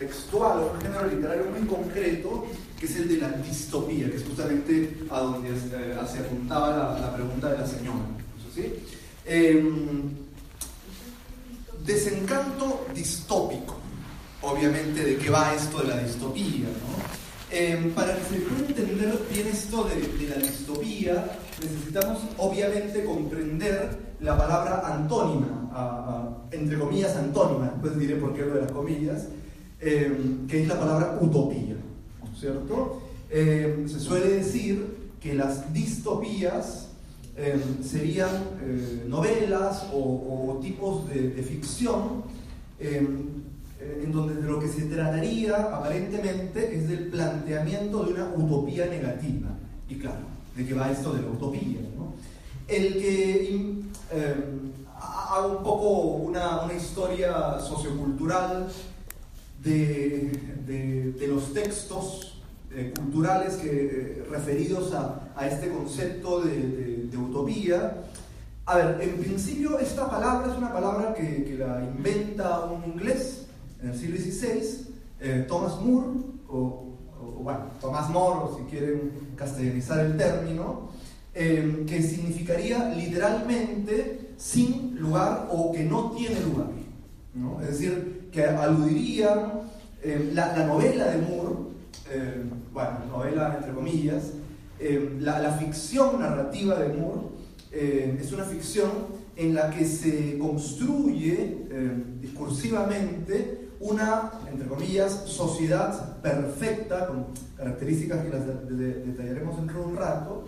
textual un género literario muy concreto, que es el de la distopía, que es justamente a donde eh, se apuntaba la, pregunta de la señora. ¿sí? Em, desencanto distópico, obviamente, de qué va esto de la distopía. Em, para que se pueda entender bien esto de, la distopía, necesitamos obviamente comprender la palabra antónima, entre comillas antónima, después diré por qué lo de las comillas, Em, que es la palabra utopía, ¿cierto? Em, se suele decir que las distopías em, serían eh, novelas o, tipos de, ficción eh, en donde de lo que se trataría aparentemente es del planteamiento de una utopía negativa. Y claro, ¿de qué va esto de la utopía? El que haga un poco una, una historia sociocultural de, los textos eh, culturales que, eh, referidos a, este concepto de, utopía. A ver, en principio esta palabra es una palabra que, la inventa un inglés en el siglo XVI, eh, Thomas Moore, o, bueno, Thomas More, si quieren castellanizar el término, que significaría literalmente sin lugar o que no tiene lugar. ¿no? Es decir, que aludirían eh, la, novela de Moore, eh, bueno, novela entre comillas, eh, la, ficción narrativa de Moore es una ficción en la que se construye discursivamente una, entre comillas, sociedad perfecta, con características que las detallaremos dentro de un rato,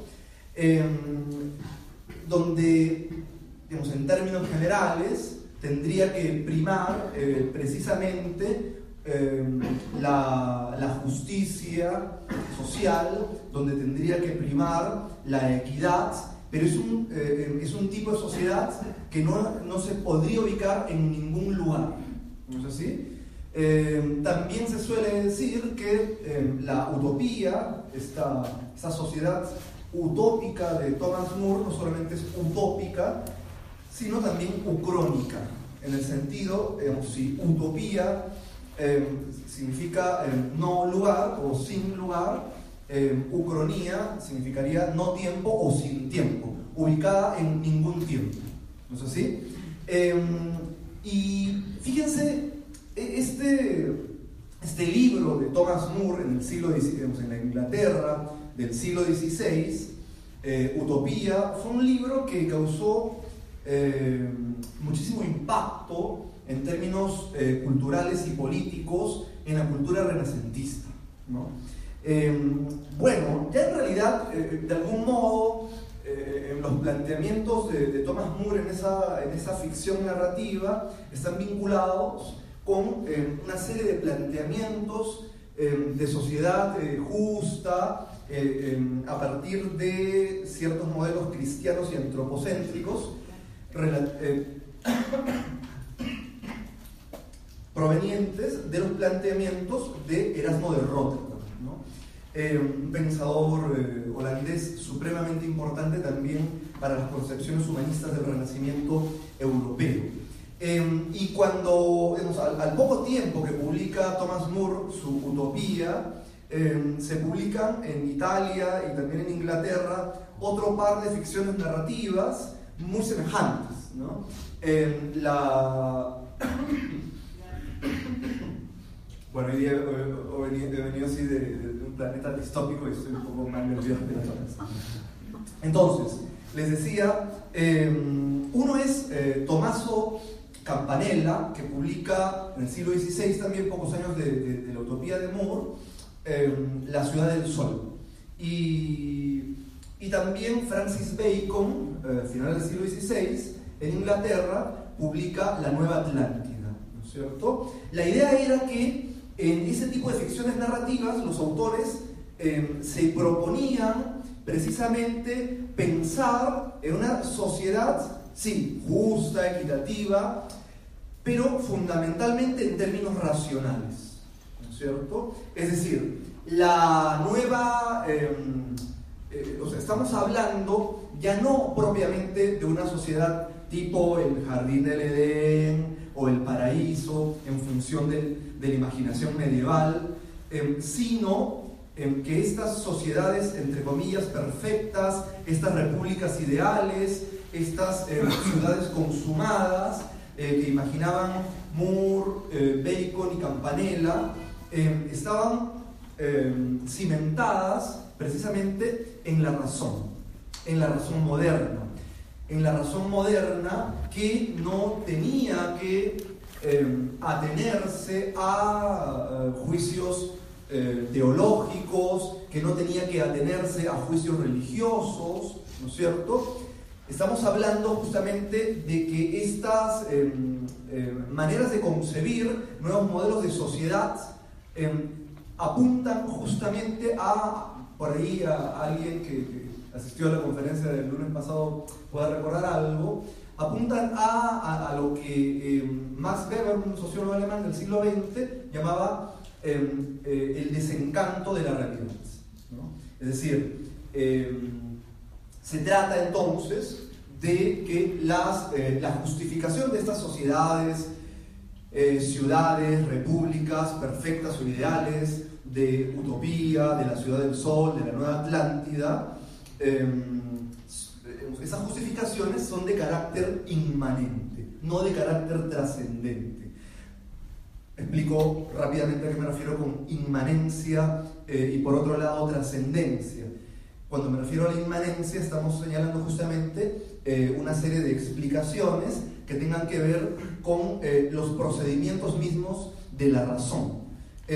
donde, digamos, en términos generales, tendría que primar eh, precisamente eh, la, justicia social, donde tendría que primar la equidad, pero es un, eh, es un tipo de sociedad que no, no, se podría ubicar en ningún lugar. ¿No es así? también se suele decir que la utopía, esta, esta sociedad utópica de Thomas More, no solamente es utópica, sino también ucrónica, en el sentido, si utopía em, significa em, no lugar o sin lugar, em, ucronía significaría no tiempo o sin tiempo, ubicada en ningún tiempo. ¿No es así? y fíjense, e, este, este libro de Thomas Moore en el siglo en la Inglaterra del siglo XVI, eh, Utopía, fue un libro que causó eh, muchísimo impacto en términos eh, culturales y políticos en la cultura renacentista. Em, bueno, ya en realidad, eh, de algún modo, en los planteamientos de, Thomas Moore en esa, en esa ficción narrativa están vinculados con una serie de planteamientos de sociedad justa, a partir de ciertos modelos cristianos y antropocéntricos eh, provenientes de los planteamientos de Erasmo de Rotterdam, eh, un pensador eh, holandés supremamente importante también para las concepciones humanistas del Renacimiento europeo. y cuando, al, poco tiempo que publica Thomas Moore su Utopía, se publican en Italia y también en Inglaterra otro par de ficciones narrativas muy semejantes. ¿no? la... bueno, hoy día he, venido así de, un planeta distópico y estoy un poco más nervioso de Entonces, les decía, em, uno es eh, Tommaso Campanella, que publica en el siglo XVI, también pocos años de, la utopía de Moore, em, La ciudad del sol. Y y también Francis Bacon, eh, final del siglo XVI, en Inglaterra, publica La Nueva Atlántida, ¿no es cierto? La idea era que en ese tipo de ficciones narrativas los autores em, se proponían precisamente pensar en una sociedad, sí, justa, equitativa, pero fundamentalmente en términos racionales, ¿no es cierto? Es decir, la nueva... Em, eh, o sea, estamos hablando ya no propiamente de una sociedad tipo el jardín del Edén o el paraíso en función de, la imaginación medieval, em, sino em, que estas sociedades, entre comillas, perfectas, estas repúblicas ideales, estas em, ciudades consumadas, eh, que imaginaban Moore, eh, Bacon y Campanella, estaban cimentadas precisamente en la razón, en la razón moderna en la razón moderna que no tenía que em, atenerse a eh, juicios eh, teológicos, que no tenía que atenerse a juicios religiosos, ¿no es cierto? Estamos hablando justamente de que estas em, em, maneras de concebir nuevos modelos de sociedad apuntan justamente a, por ahí, alguien que asistió a la conferencia del lunes pasado pueda recordar algo, apuntan a, a, lo que eh, Max Weber, un sociólogo alemán del siglo XX, llamaba em, eh, el desencanto de la realidad. Es decir, em, se trata entonces de que las, eh, la justificación de estas sociedades, ciudades, repúblicas perfectas o ideales, de utopía, de la ciudad del sol, de la nueva Atlántida, Em, esas justificaciones son de carácter inmanente, no de carácter trascendente. Explico rápidamente a qué me refiero con inmanencia eh, y por otro lado trascendencia. Cuando me refiero a la inmanencia estamos señalando justamente eh, una serie de explicaciones que tengan que ver con eh, los procedimientos mismos de la razón.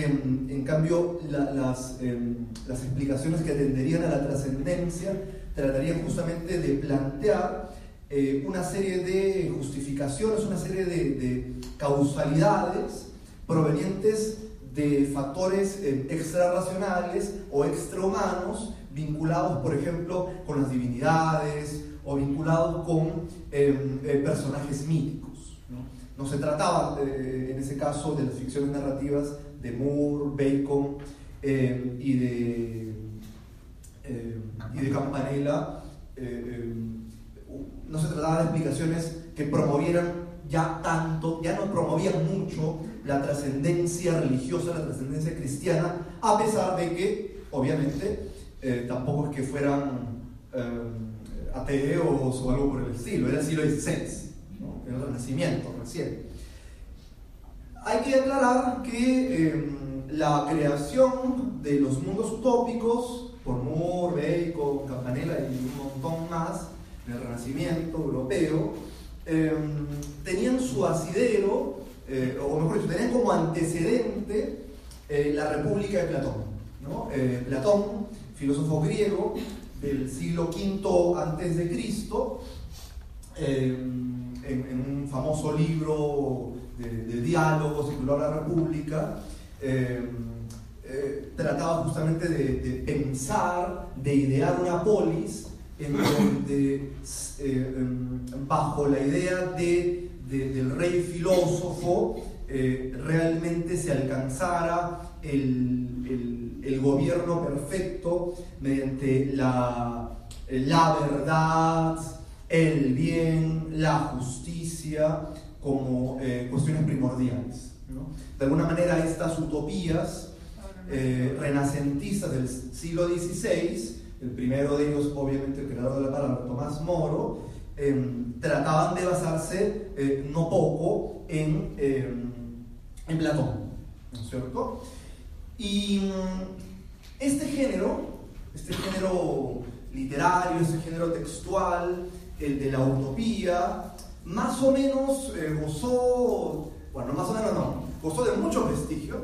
En, cambio, las, em, las, explicaciones que atenderían a la trascendencia tratarían justamente de plantear eh, una serie de justificaciones, una serie de, causalidades provenientes de factores eh, extrarracionales o extrahumanos vinculados, por ejemplo, con las divinidades o vinculados con em, eh, personajes míticos. ¿no? no se trataba, en ese caso, de las ficciones narrativas de Moore, Bacon eh, y, de, eh, de Campanella, eh, no se trataba de explicaciones que promovieran ya tanto, ya no promovían mucho la trascendencia religiosa, la trascendencia cristiana, a pesar de que, obviamente, tampoco es que fueran ateos o algo por el estilo, era el siglo XVI, ¿no? el Renacimiento recién. Hay que aclarar que em, la creación de los mundos utópicos, por Moore, Bacon, Campanella y un montón más, del Renacimiento europeo, em, tenían su asidero, eh, o mejor dicho, tenían como antecedente eh, la República de Platón. Eh, Platón, filósofo griego del siglo V antes de Cristo, em, en, un famoso libro de, diálogos titulado La República, eh, eh, trataba justamente de, pensar, de idear una polis en donde, eh, em, bajo la idea de, del rey filósofo, realmente se alcanzara el, el, gobierno perfecto mediante la, la verdad, el bien, la justicia, como eh, cuestiones primordiales. De alguna manera estas utopías eh, renacentistas del siglo XVI, el primero de ellos obviamente el creador de la palabra, Tomás Moro, em, trataban de basarse eh, no poco en, em, en Platón, ¿no es cierto? Y mm, este género, este género literario, este género textual, el de la utopía, más o menos eh, gozó, bueno, más o menos no, gozó de mucho prestigio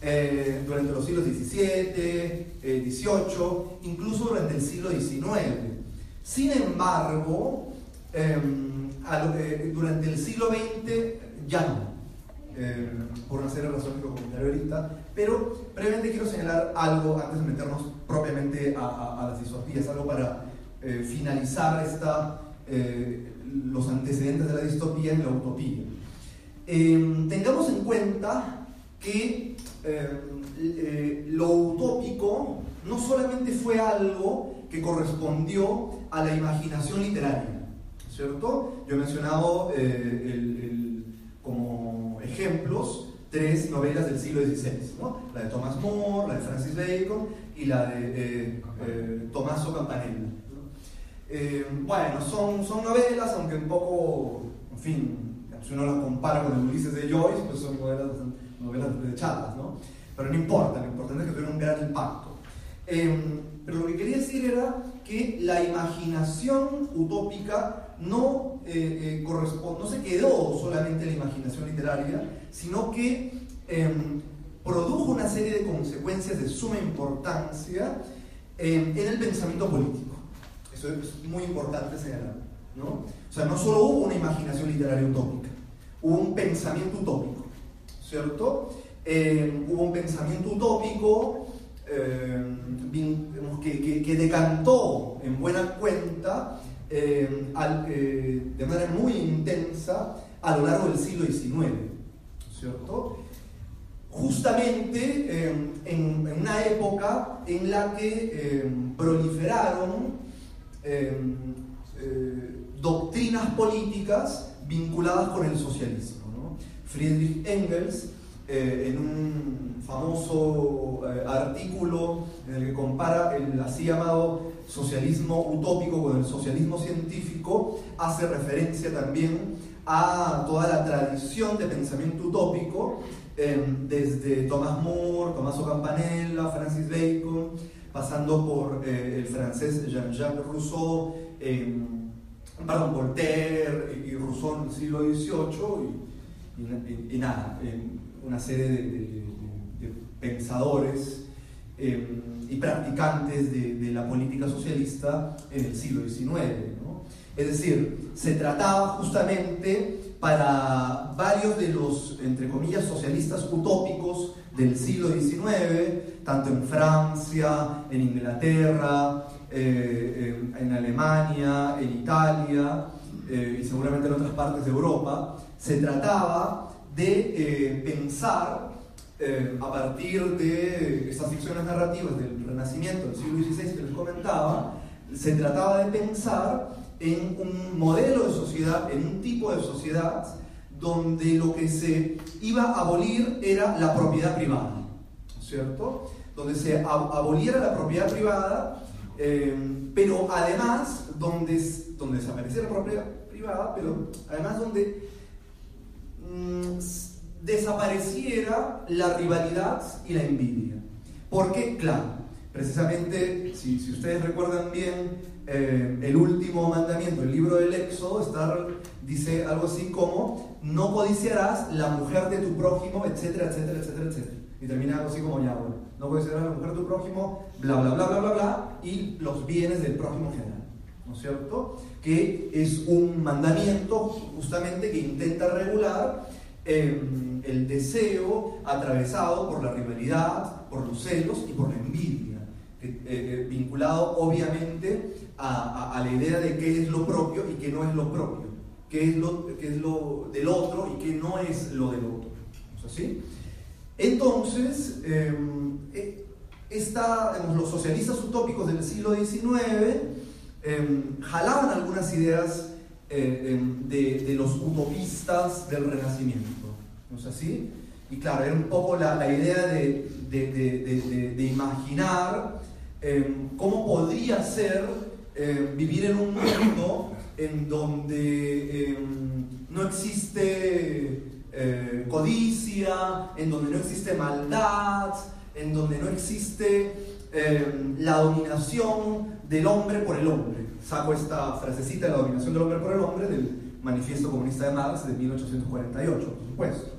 eh, durante los siglos XVII, XVIII, incluso durante el siglo XIX. Sin embargo, em, durante el siglo XX ya no. Em, por una serie de razones que comentaré ahorita, pero brevemente quiero señalar algo antes de meternos propiamente a, las distopías, algo para eh, finalizar esta, los antecedentes de la distopía en la utopía. Em, tengamos en cuenta que em, eh, lo utópico no solamente fue algo que correspondió a la imaginación literaria, ¿cierto? Yo he mencionado como ejemplos tres novelas del siglo XVI, ¿no? la de Thomas More, la de Francis Bacon y la de eh, eh, Tommaso Campanella. Eh, bueno, son, son novelas, aunque un poco, en fin, si uno las compara con el Ulises de Joyce, pues son novelas, novelas desechadas, ¿no? Pero no importa, lo importante es que tuvieron un gran impacto. pero lo que quería decir era que la imaginación utópica no, eh, eh, corresponde, no se quedó solamente en la imaginación literaria, sino que em, produjo una serie de consecuencias de suma importancia em, en el pensamiento político. Es muy importante señalar. ¿no? O sea, no solo hubo una imaginación literaria utópica, hubo un pensamiento utópico, ¿cierto? Em, hubo un pensamiento utópico que, que, decantó en buena cuenta eh, eh, de manera muy intensa a lo largo del siglo XIX, ¿cierto? Justamente eh, en, una época en la que proliferaron doctrinas políticas vinculadas con el socialismo. Friedrich Engels, en un famoso artículo en el que compara el así llamado socialismo utópico con el socialismo científico hace referencia también a toda la tradición de pensamiento utópico, em, desde Thomas More, Tommaso Campanella, Francis Bacon, pasando por eh, el francés Jean-Jacques Rousseau, em, perdón, Voltaire y Rousseau en el siglo XVIII, y, nada, una serie de pensadores Em, y practicantes de, la política socialista en el siglo XIX. Es decir, se trataba justamente para varios de los, entre comillas, socialistas utópicos del siglo XIX, tanto en Francia, en Inglaterra, eh, en, Alemania, en Italia eh, y seguramente en otras partes de Europa, se trataba de eh, pensar eh, a partir de estas ficciones narrativas del Renacimiento del siglo XVI que les comentaba, se trataba de pensar en un modelo de sociedad, en un tipo de sociedad donde lo que se iba a abolir era la propiedad privada, ¿cierto? Donde se aboliera la propiedad privada, eh, pero además donde, donde desapareciera la propiedad privada, pero además donde mm, desapareciera la rivalidad y la envidia. Porque, claro, precisamente, si, ustedes recuerdan bien, eh, el último mandamiento, el libro del Éxodo, está, dice algo así como, no codiciarás la mujer de tu prójimo, etcétera, etcétera, etcétera, etcétera. Y termina algo así como, ya, bueno, no codiciarás la mujer de tu prójimo, bla, bla, bla, bla, bla, bla, y los bienes del prójimo general. ¿No es cierto? Que es un mandamiento justamente que intenta regular Em, el deseo atravesado por la rivalidad, por los celos y por la envidia, eh, eh, vinculado obviamente a, la idea de qué es lo propio y qué no es lo propio, qué es lo, es lo del otro y qué no es lo del otro. ¿Es así? Entonces, em, eh, los socialistas utópicos del siglo XIX em, jalaban algunas ideas de, de, los utopistas del Renacimiento. ¿No es así? Y claro, era un poco la, la idea de, de, de imaginar em, cómo podría ser em, vivir en un mundo en donde em, no existe eh, codicia, en donde no existe maldad, en donde no existe la dominación del hombre por el hombre. Saco esta frasecita la dominación del hombre por el hombre del Manifiesto Comunista de Marx de 1848, por supuesto.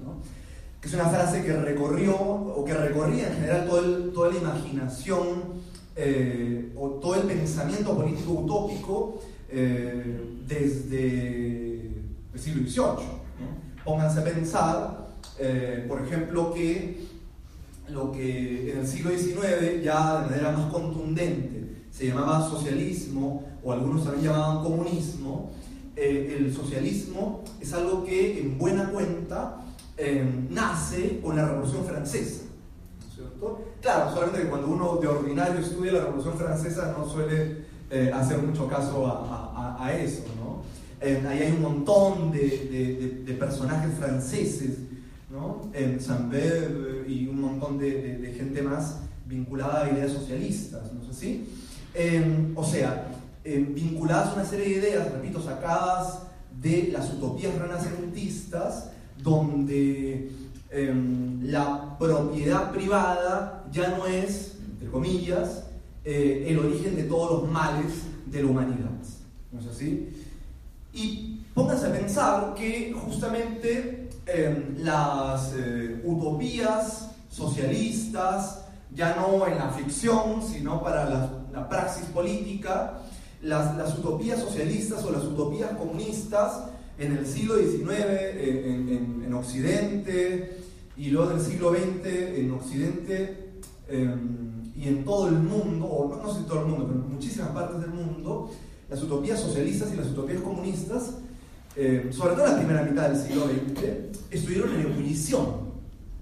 Que es una frase que recorrió, o que recorría en general toda la imaginación eh, o todo el pensamiento político utópico eh, desde el siglo XVIII. Pónganse a pensar, eh, por ejemplo, que lo que en el siglo XIX ya de manera más contundente se llamaba socialismo, o algunos también llamaban comunismo, eh, el socialismo es algo que en buena cuenta em, nace con la Revolución Francesa. ¿cierto? Claro, solamente que cuando uno de ordinario estudia la Revolución Francesa no suele eh, hacer mucho caso a, eso, ¿no? Eh, ahí hay un montón de, personajes franceses, ¿no? En Saint-Beuve y un montón de, gente más vinculada a ideas socialistas, ¿no es así? o sea, vinculadas a una serie de ideas, repito, sacadas de las utopías renacentistas, donde em, la propiedad privada ya no es, entre comillas, eh, el origen de todos los males de la humanidad. ¿No es así? Y pónganse a pensar que justamente em, las eh, utopías socialistas, ya no en la ficción, sino para la, la praxis política, las, las, utopías socialistas o las utopías comunistas en el siglo XIX en, en, Occidente y luego en el siglo XX en Occidente em, y en todo el mundo, o no, sé en todo el mundo, pero en muchísimas partes del mundo, las utopías socialistas y las utopías comunistas, em, sobre todo en la primera mitad del siglo XX, estuvieron en ebullición.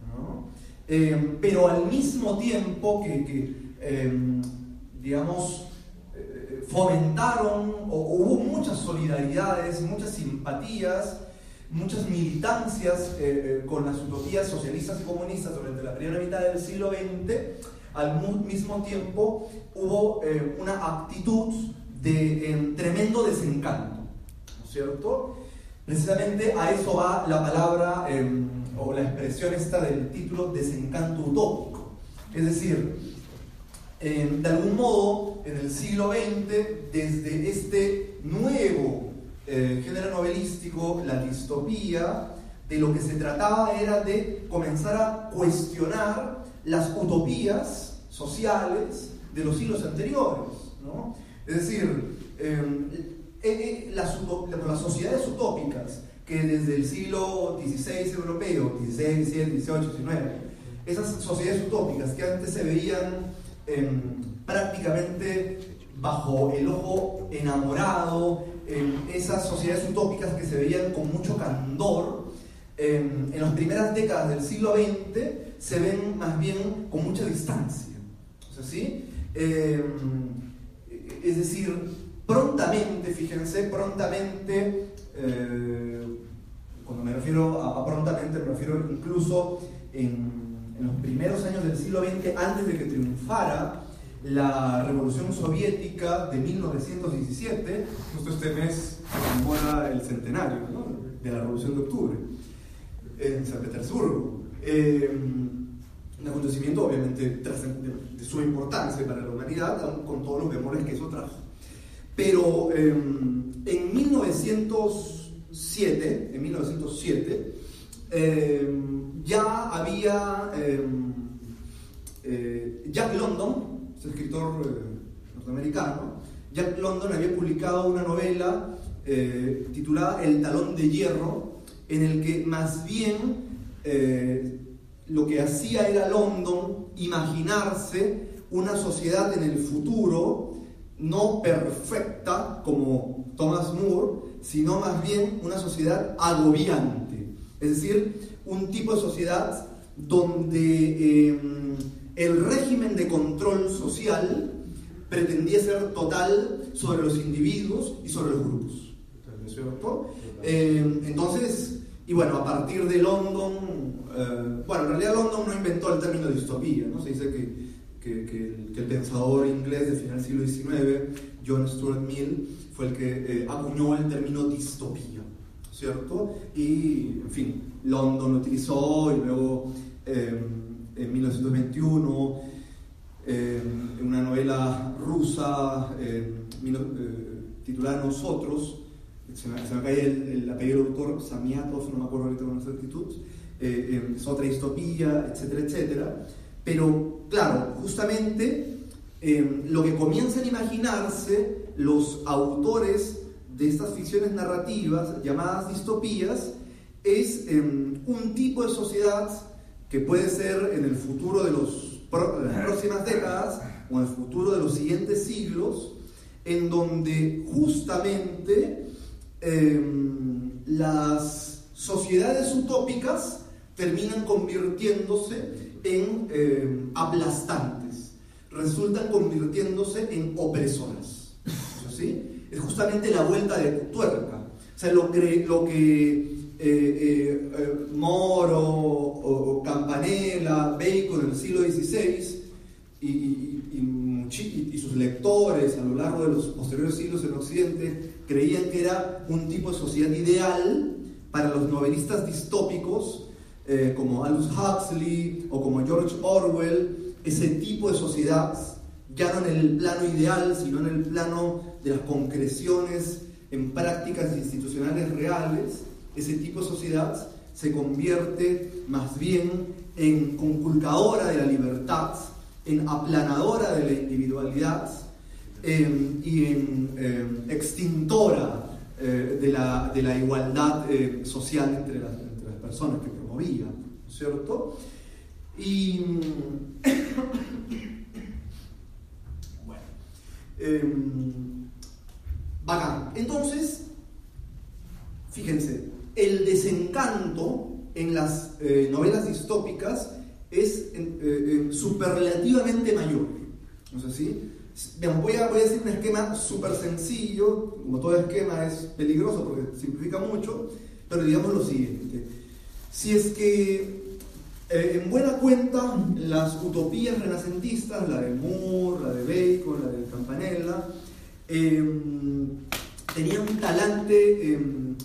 ¿no? Em, pero al mismo tiempo que, que digamos, fomentaron o, hubo muchas solidaridades, muchas simpatías, muchas militancias eh, eh, con las utopías socialistas y comunistas durante la primera mitad del siglo XX, al mismo tiempo hubo eh, una actitud de tremendo desencanto, ¿no es cierto? Precisamente a eso va la palabra em, o la expresión esta del título desencanto utópico. Es decir, de algún modo, en el siglo XX, desde este nuevo eh, género novelístico, la distopía, de lo que se trataba era de comenzar a cuestionar las utopías sociales de los siglos anteriores. Es decir, em, eh, eh, las, sociedades utópicas que desde el siglo XVI europeo, XVI, XVII, XVIII, XIX, esas sociedades utópicas que antes se veían prácticamente bajo el ojo enamorado, en esas sociedades utópicas que se veían con mucho candor, en las primeras décadas del siglo XX se ven más bien con mucha distancia. Em, es decir, prontamente, fíjense, prontamente, eh, cuando me refiero a prontamente, me refiero incluso en en los primeros años del siglo XX, antes de que triunfara la Revolución Soviética de 1917, justo este mes conmemora el centenario de la Revolución de Octubre en San Petersburgo. Eh, un acontecimiento obviamente de, su importancia para la humanidad, con todos los memores que eso trajo. Pero eh, en 1907, en 1907, ya había em, eh, Jack London, es escritor eh, norteamericano, Jack London había publicado una novela eh, titulada El talón de hierro, en el que más bien lo que hacía era London imaginarse una sociedad en el futuro no perfecta como Thomas Moore, sino más bien una sociedad agobiante. Es decir, un tipo de sociedad donde em, el régimen de control social pretendía ser total sobre los individuos y sobre los grupos. Em, entonces, y bueno, a partir de London, eh, bueno, en realidad London no inventó el término distopía, ¿no? Se dice que, el, pensador inglés del final del siglo XIX, John Stuart Mill, fue el que eh, acuñó el término distopía, ¿cierto? Y, en fin, London lo utilizó y luego em, en 1921 em, en una novela rusa em, eh, titulada Nosotros, se me, se me cae el, apellido del autor, Samiatov, no me acuerdo ahorita con exactitud, eh, es otra distopía, etcétera, etcétera. Pero claro, justamente lo que comienzan a imaginarse los autores de estas ficciones narrativas llamadas distopías es em, un tipo de sociedad que puede ser en el futuro de, los, las próximas décadas o en el futuro de los siguientes siglos, en donde justamente em, las sociedades utópicas terminan convirtiéndose en em, aplastantes, resultan convirtiéndose en opresoras. ¿sí? Es justamente la vuelta de tuerca O sea, lo que, lo que Moro o, Campanella, Bacon en el siglo XVI y, y, sus lectores a lo largo de los posteriores siglos en Occidente creían que era un tipo de sociedad ideal para los novelistas distópicos eh, como Aldous Huxley o como George Orwell, ese tipo de sociedad, ya no en el plano ideal, sino en el plano de las concreciones en prácticas institucionales reales, ese tipo de sociedad se convierte más bien en conculcadora de la libertad, en aplanadora de la individualidad em, y en em, extintora eh, de, la, de, la, igualdad eh, social entre las, entre las, personas que promovía, ¿cierto? Y bueno, em, bacán. Entonces, fíjense, el desencanto en las eh, novelas distópicas es eh, superlativamente mayor. ¿No es así? Voy, a, decir un esquema súper sencillo, como todo esquema es peligroso porque simplifica mucho, pero digamos lo siguiente. Si es que eh, en buena cuenta las utopías renacentistas, la de Moore, la de Bacon, la de Campanella, em, tenían un talante em,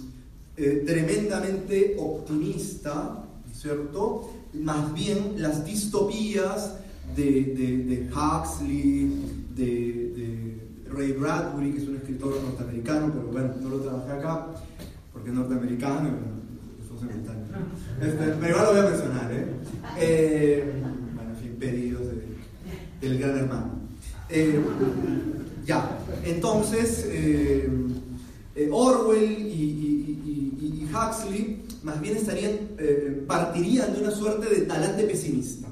eh, tremendamente optimista, ¿cierto? más bien las distopías de, Huxley, de, Ray Bradbury, que es un escritor norteamericano, pero bueno, no lo trabajé acá porque es norteamericano, este, pero igual lo voy a mencionar, ¿eh? eh bueno, en fin, pedidos del gran hermano. Eh, ya, entonces, eh, Orwell y Huxley más bien estarían, partirían de una suerte de talante pesimista,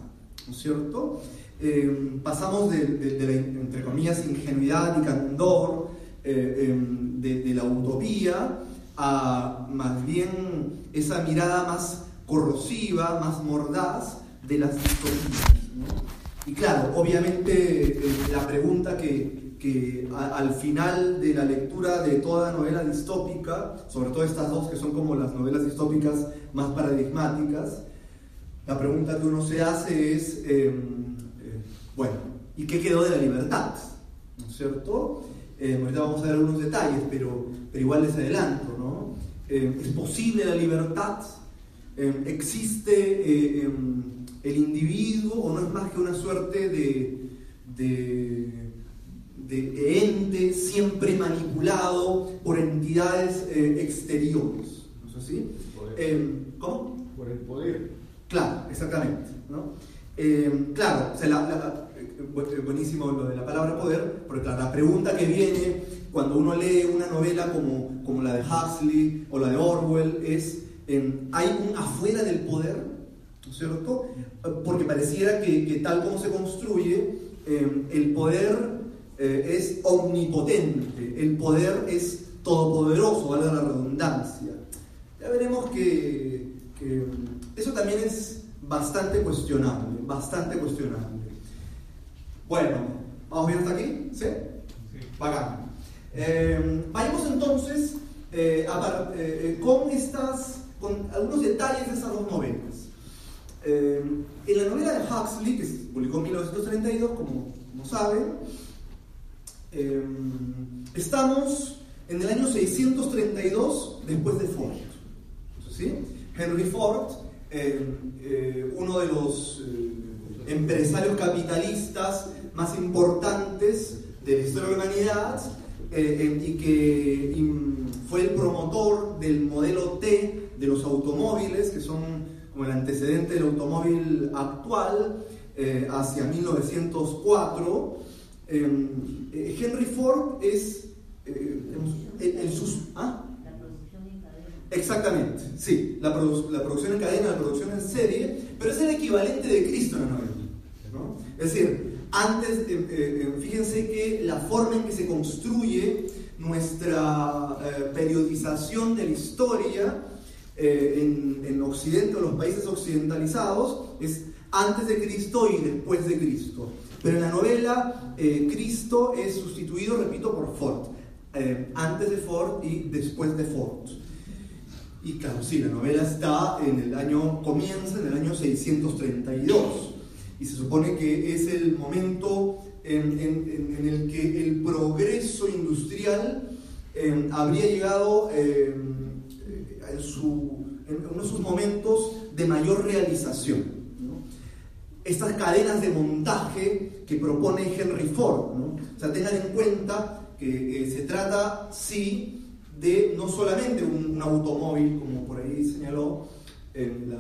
¿no es cierto? Eh, pasamos de, la, entre comillas, ingenuidad y candor, eh, em, de, la utopía, a más bien esa mirada más corrosiva, más mordaz de las distopías. Y claro, obviamente la pregunta que, que al final de la lectura de toda novela distópica, sobre todo estas dos que son como las novelas distópicas más paradigmáticas, la pregunta que uno se hace es, em, eh, bueno, ¿y qué quedó de la libertad? ¿No es cierto? Eh, ahorita vamos a ver algunos detalles, pero, pero igual les adelanto, ¿no? Em, ¿Es posible la libertad? Em, ¿Existe el individuo o no es más que una suerte de, de de ente siempre manipulado por entidades eh, exteriores. ¿No es así? Eh, ¿Cómo? Por el poder. Claro, exactamente. ¿no? Eh, claro, buenísimo lo de la palabra poder, porque la pregunta que viene cuando uno lee una novela como, como la de Huxley o la de Orwell es, ¿hay un afuera del poder? ¿No es cierto? Porque pareciera que, que tal como se construye, el poder eh, es omnipotente, el poder es todopoderoso, vale la redundancia. Ya veremos que, eso también es bastante cuestionable, bastante cuestionable. Bueno, ¿vamos bien hasta aquí? ¿Sí? sí. Bacán. Eh, vayamos entonces eh, con estas, con algunos detalles de esas dos novelas. en la novela de Huxley, que se publicó en 1932, como, como saben, Em, estamos en el año 632 después de Ford. ¿sí? Henry Ford, em, eh, uno de los eh, empresarios capitalistas más importantes de la historia de la humanidad eh, y que fue el promotor del modelo T de los automóviles, que son como el antecedente del automóvil actual, hacia 1904. Em, eh, Henry Ford es eh, el, sus... ¿ah? Exactamente, sí, la, la, producción en cadena, la producción en serie, pero es el equivalente de Cristo en la novela. ¿no? Es decir, antes, eh, fíjense que la forma en que se construye nuestra periodización de la historia en, en Occidente o los países occidentalizados es antes de Cristo y después de Cristo. Pero en la novela, eh, Cristo es sustituido, repito, por Ford. eh, antes de Ford y después de Ford. Y claro, sí, la novela está en el año, comienza en el año 632 y se supone que es el momento en, el que el progreso industrial em, habría llegado em, en, su, en, uno de sus momentos de mayor realización. Estas cadenas de montaje que propone Henry Ford. ¿no? O sea, tengan en cuenta que eh, se trata, sí, de no solamente un, automóvil, como por ahí señaló la,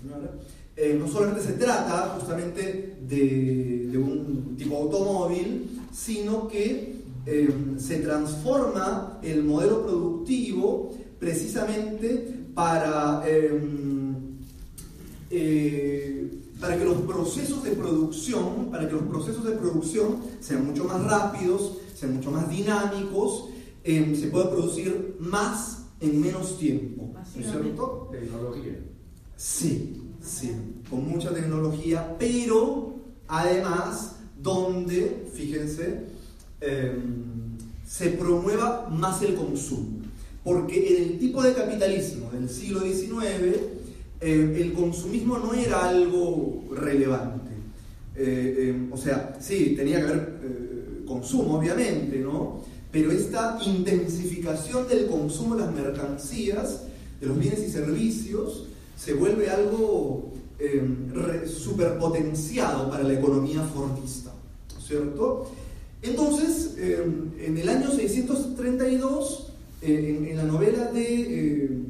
señora, eh, no solamente se trata justamente de, un tipo automóvil, sino que em, se transforma el modelo productivo precisamente para, eh, para que los procesos de producción, para que los procesos de producción sean mucho más rápidos, sean mucho más dinámicos Em, se puede producir más en menos tiempo. ¿No es cierto? Tecnología. Sí, sí, con mucha tecnología, pero además donde, fíjense, em, se promueva más el consumo. Porque en el tipo de capitalismo del siglo XIX, em, el consumismo no era algo relevante. Eh, o sea, sí, tenía que haber eh, consumo, obviamente, ¿no? Pero esta intensificación del consumo de las mercancías, de los bienes y servicios, se vuelve algo eh, superpotenciado para la economía fordista, ¿cierto? Entonces, em, en el año 632, eh, en, la novela de, em,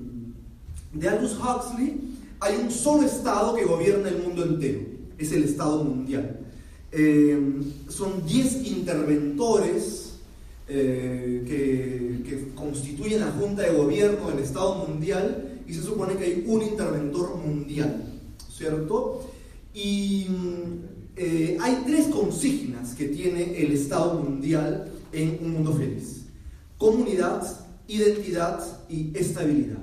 de Aldous Huxley, hay un solo Estado que gobierna el mundo entero, es el Estado mundial. son 10 interventores eh, que, constituyen la Junta de Gobierno del Estado Mundial y se supone que hay un interventor mundial, ¿cierto? Y eh, hay tres consignas que tiene el Estado Mundial en un mundo feliz. Comunidad, identidad y estabilidad.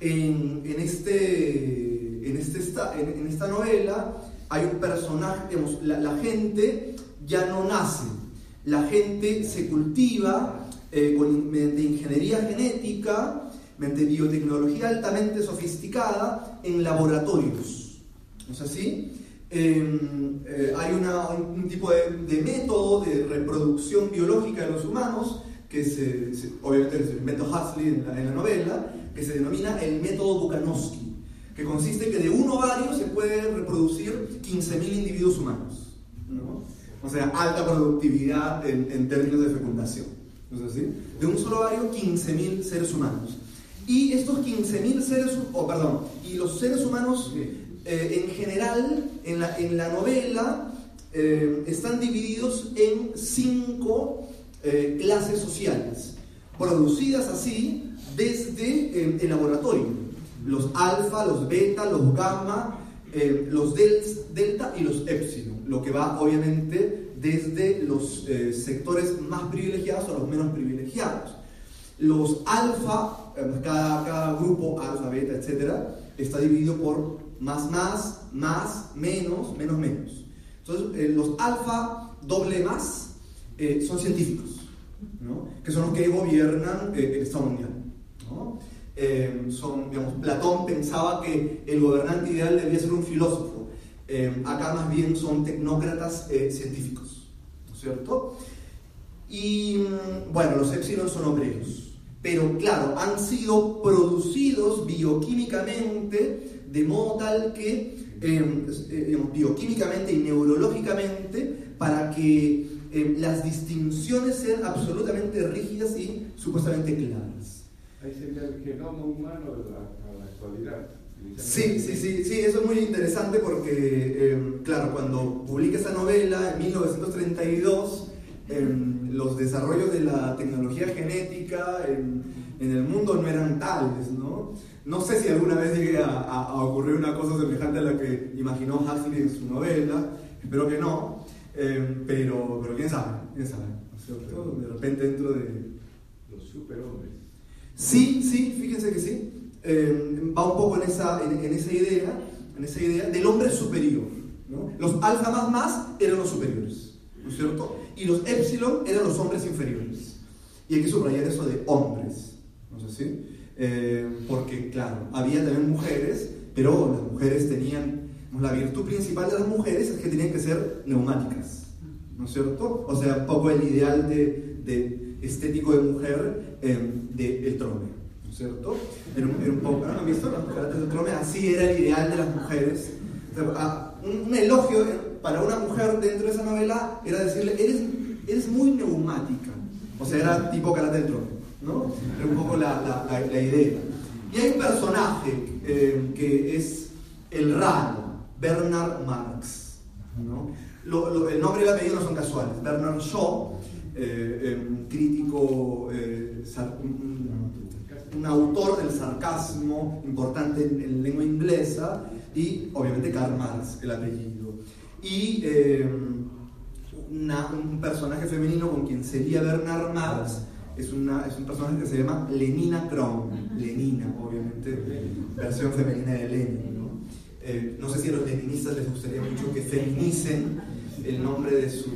En, este, en, este, en, esta novela hay un personaje, digamos, la gente ya no nace la gente se cultiva eh, mediante ingeniería genética, mediante biotecnología altamente sofisticada en laboratorios. ¿No es así? Em, eh, hay un, tipo de, método de reproducción biológica de los humanos, que se, obviamente es el método Huxley en la, novela, que se denomina el método Bukanowski, que consiste en que de un ovario se puede reproducir 15.000 individuos humanos. ¿no? O sea, alta productividad en, términos de fecundación. ¿No es así? De un solo ovario, 15.000 seres humanos. Y estos 15.000 seres, oh, perdón, y los seres humanos eh, en general, en la, en la novela, eh, están divididos en cinco eh, clases sociales, producidas así desde el laboratorio. Los alfa, los beta, los gamma, los delta y los epsilon, lo que va obviamente desde los eh, sectores más privilegiados a los menos privilegiados. Los alfa, cada, cada, grupo, alfa, beta, etcétera, está dividido por más, más, más, menos, menos, menos. Entonces, eh, los alfa doble más eh, son científicos, que son los que gobiernan el Estado Mundial. Eh, son, digamos, Platón pensaba que el gobernante ideal debía ser un filósofo. Eh, acá más bien son tecnócratas eh, científicos, ¿no es cierto? Y mm, bueno, los epsilon son obreros, pero claro, han sido producidos bioquímicamente de modo tal que, bioquímicamente y neurológicamente, para que las distinciones sean absolutamente rígidas y supuestamente claras. Ahí sería el genoma humano a la, actualidad. Sí, sí, sí, sí, eso es muy interesante porque, em, claro, cuando publica esa novela en 1932, em, los desarrollos de la tecnología genética en, el mundo no eran tales, ¿no? No sé si alguna vez llegue a, ocurrir una cosa semejante a la que imaginó Huxley en su novela, espero que no, em, pero, pero quién sabe, quién sabe, De repente dentro de... Los superhombres. Sí, sí, fíjense que sí. Eh, va un poco en esa, en, esa idea, en esa idea del hombre superior. Los alfa más más eran los superiores. ¿no es cierto? Y los epsilon eran los hombres inferiores. Y hay que subrayar eso de hombres, ¿no sé si? Eh, porque, claro, había también mujeres, pero las mujeres tenían, la virtud principal de las mujeres es que tenían que ser neumáticas, ¿no es cierto? O sea, poco el ideal de, de estético de mujer eh, del ¿no es cierto? Era un, era un poco, ¿no han visto mujeres del? Así era el ideal de las mujeres. un, un, elogio para una mujer dentro de esa novela era decirle, eres, eres muy neumática. O sea, era tipo karate del. ¿no? Era un poco la, la, idea. Y hay un personaje eh, que es el raro, Bernard Marx. el nombre y el apellido no son casuales. Bernard Shaw, eh, eh, crítico, un, un, autor del sarcasmo importante en, en, lengua inglesa, y obviamente Karl Marx, el apellido. Y una, un personaje femenino con quien sería Bernard Marx es, una, es un personaje que se llama Lenina Kron. Lenina, obviamente, versión femenina de Lenin. ¿no? Eh, no sé si a los leninistas les gustaría mucho que feminicen el nombre de su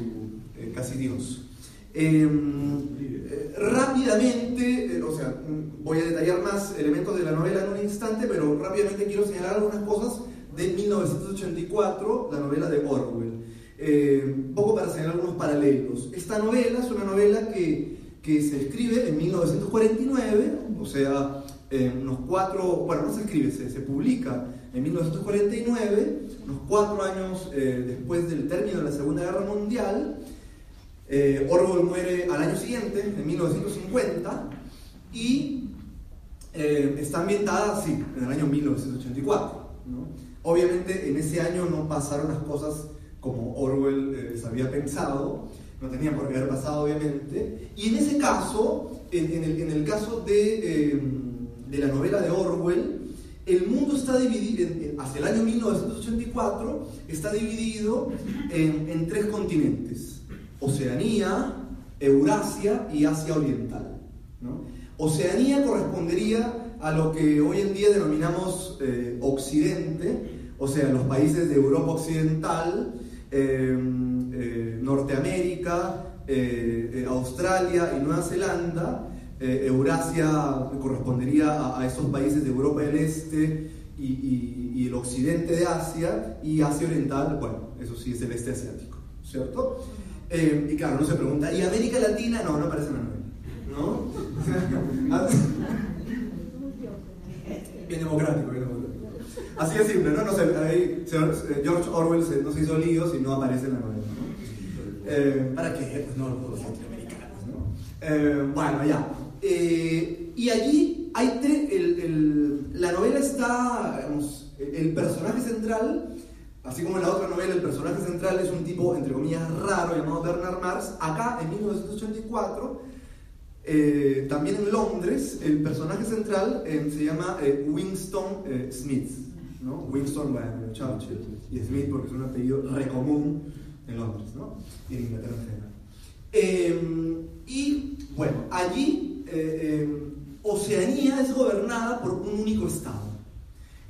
eh, casi dios. Em, eh, rápidamente, o sea, voy a detallar más elementos de la novela en un instante, pero rápidamente quiero señalar algunas cosas de 1984, la novela de Orwell. un poco para señalar algunos paralelos. Esta novela es una novela que que se escribe en 1949, o sea, en unos cuatro, bueno, no se escribe, se, se publica en 1949, unos cuatro años eh, después del término de la Segunda Guerra Mundial. Eh, Orwell muere al año siguiente, en 1950, y eh, está ambientada, sí, en el año 1984. ¿no? Obviamente en ese año no pasaron las cosas como Orwell eh, se había pensado, no tenía por qué haber pasado obviamente, y en ese caso, en, el, caso de, eh, de, la novela de Orwell, el mundo está dividido, hacia el año 1984, está dividido en tres continentes, Oceanía, Eurasia y Asia Oriental. Oceanía correspondería a lo que hoy en día denominamos eh, Occidente, o sea, los países de Europa Occidental, eh, eh, Norteamérica, eh, eh, Australia y Nueva Zelanda. Eurasia correspondería a, esos países de Europa del Este y, y, el occidente de Asia, y Asia Oriental, bueno, eso sí es el este asiático, ¿cierto? Y claro, uno se pregunta, ¿y América Latina? No, no aparece la novela, ¿no? bien democrático, bien democrático. Así de simple, ¿no? no sé, ahí, George Orwell se, no se hizo líos y no aparece en la novela. Eh, ¿Para qué? Pues no los latinoamericanos, ¿no? Eh, bueno, ya. Eh, y allí hay tres, el, el, la novela está, digamos, el personaje central, así como en la otra novela, el personaje central es un tipo, entre comillas, raro llamado Bernard Marx. Acá, en 1984, eh, también en Londres, el personaje central eh, se llama eh, Winston Smith. Winston, bueno, Churchill, y Smith porque es un apellido re común en Londres, ¿no? Y en Inglaterra en general. Y bueno, allí Oceanía es gobernada por un único Estado.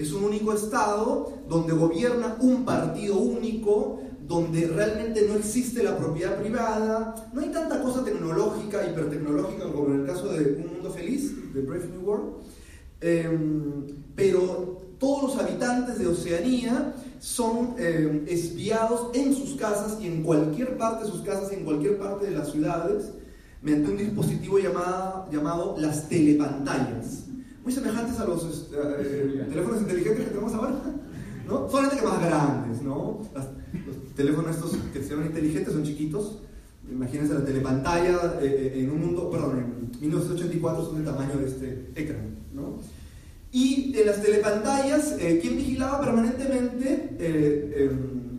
Es un único Estado donde gobierna un partido único, donde realmente no existe la propiedad privada, no hay tanta cosa tecnológica, hipertecnológica como en el caso de Un Mundo Feliz, de Brave New World, pero todos los habitantes de Oceanía son eh, espiados en sus casas y en cualquier parte de sus casas y en cualquier parte de las ciudades mediante un dispositivo llamado las telepantallas. Muy semejantes a los eh, teléfonos inteligentes que tenemos ahora, ¿no? Solamente que más grandes, ¿no? Las, los teléfonos estos que se llaman inteligentes son chiquitos. Imagínense la telepantalla eh, en un mundo, perdón, en 1984 son del tamaño de este ecran, ¿no? Y en las telepantallas, eh, ¿quién vigilaba permanentemente? Eh, eh,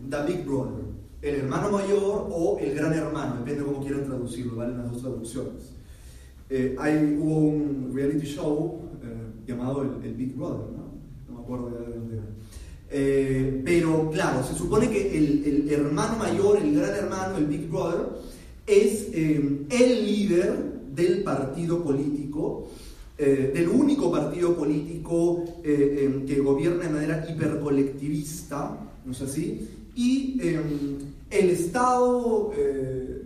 The Big Brother, el hermano mayor o el gran hermano, depende de cómo quieran traducirlo, valen las dos traducciones. Eh, hay, hubo un reality show eh, llamado el, Big Brother, ¿no? No me acuerdo de dónde era. Eh, pero claro, se supone que el, hermano mayor, el gran hermano, el Big Brother, es el líder del partido político eh, del único partido político eh, eh, que gobierna de manera hipercolectivista, ¿no es así? Y el Estado, eh,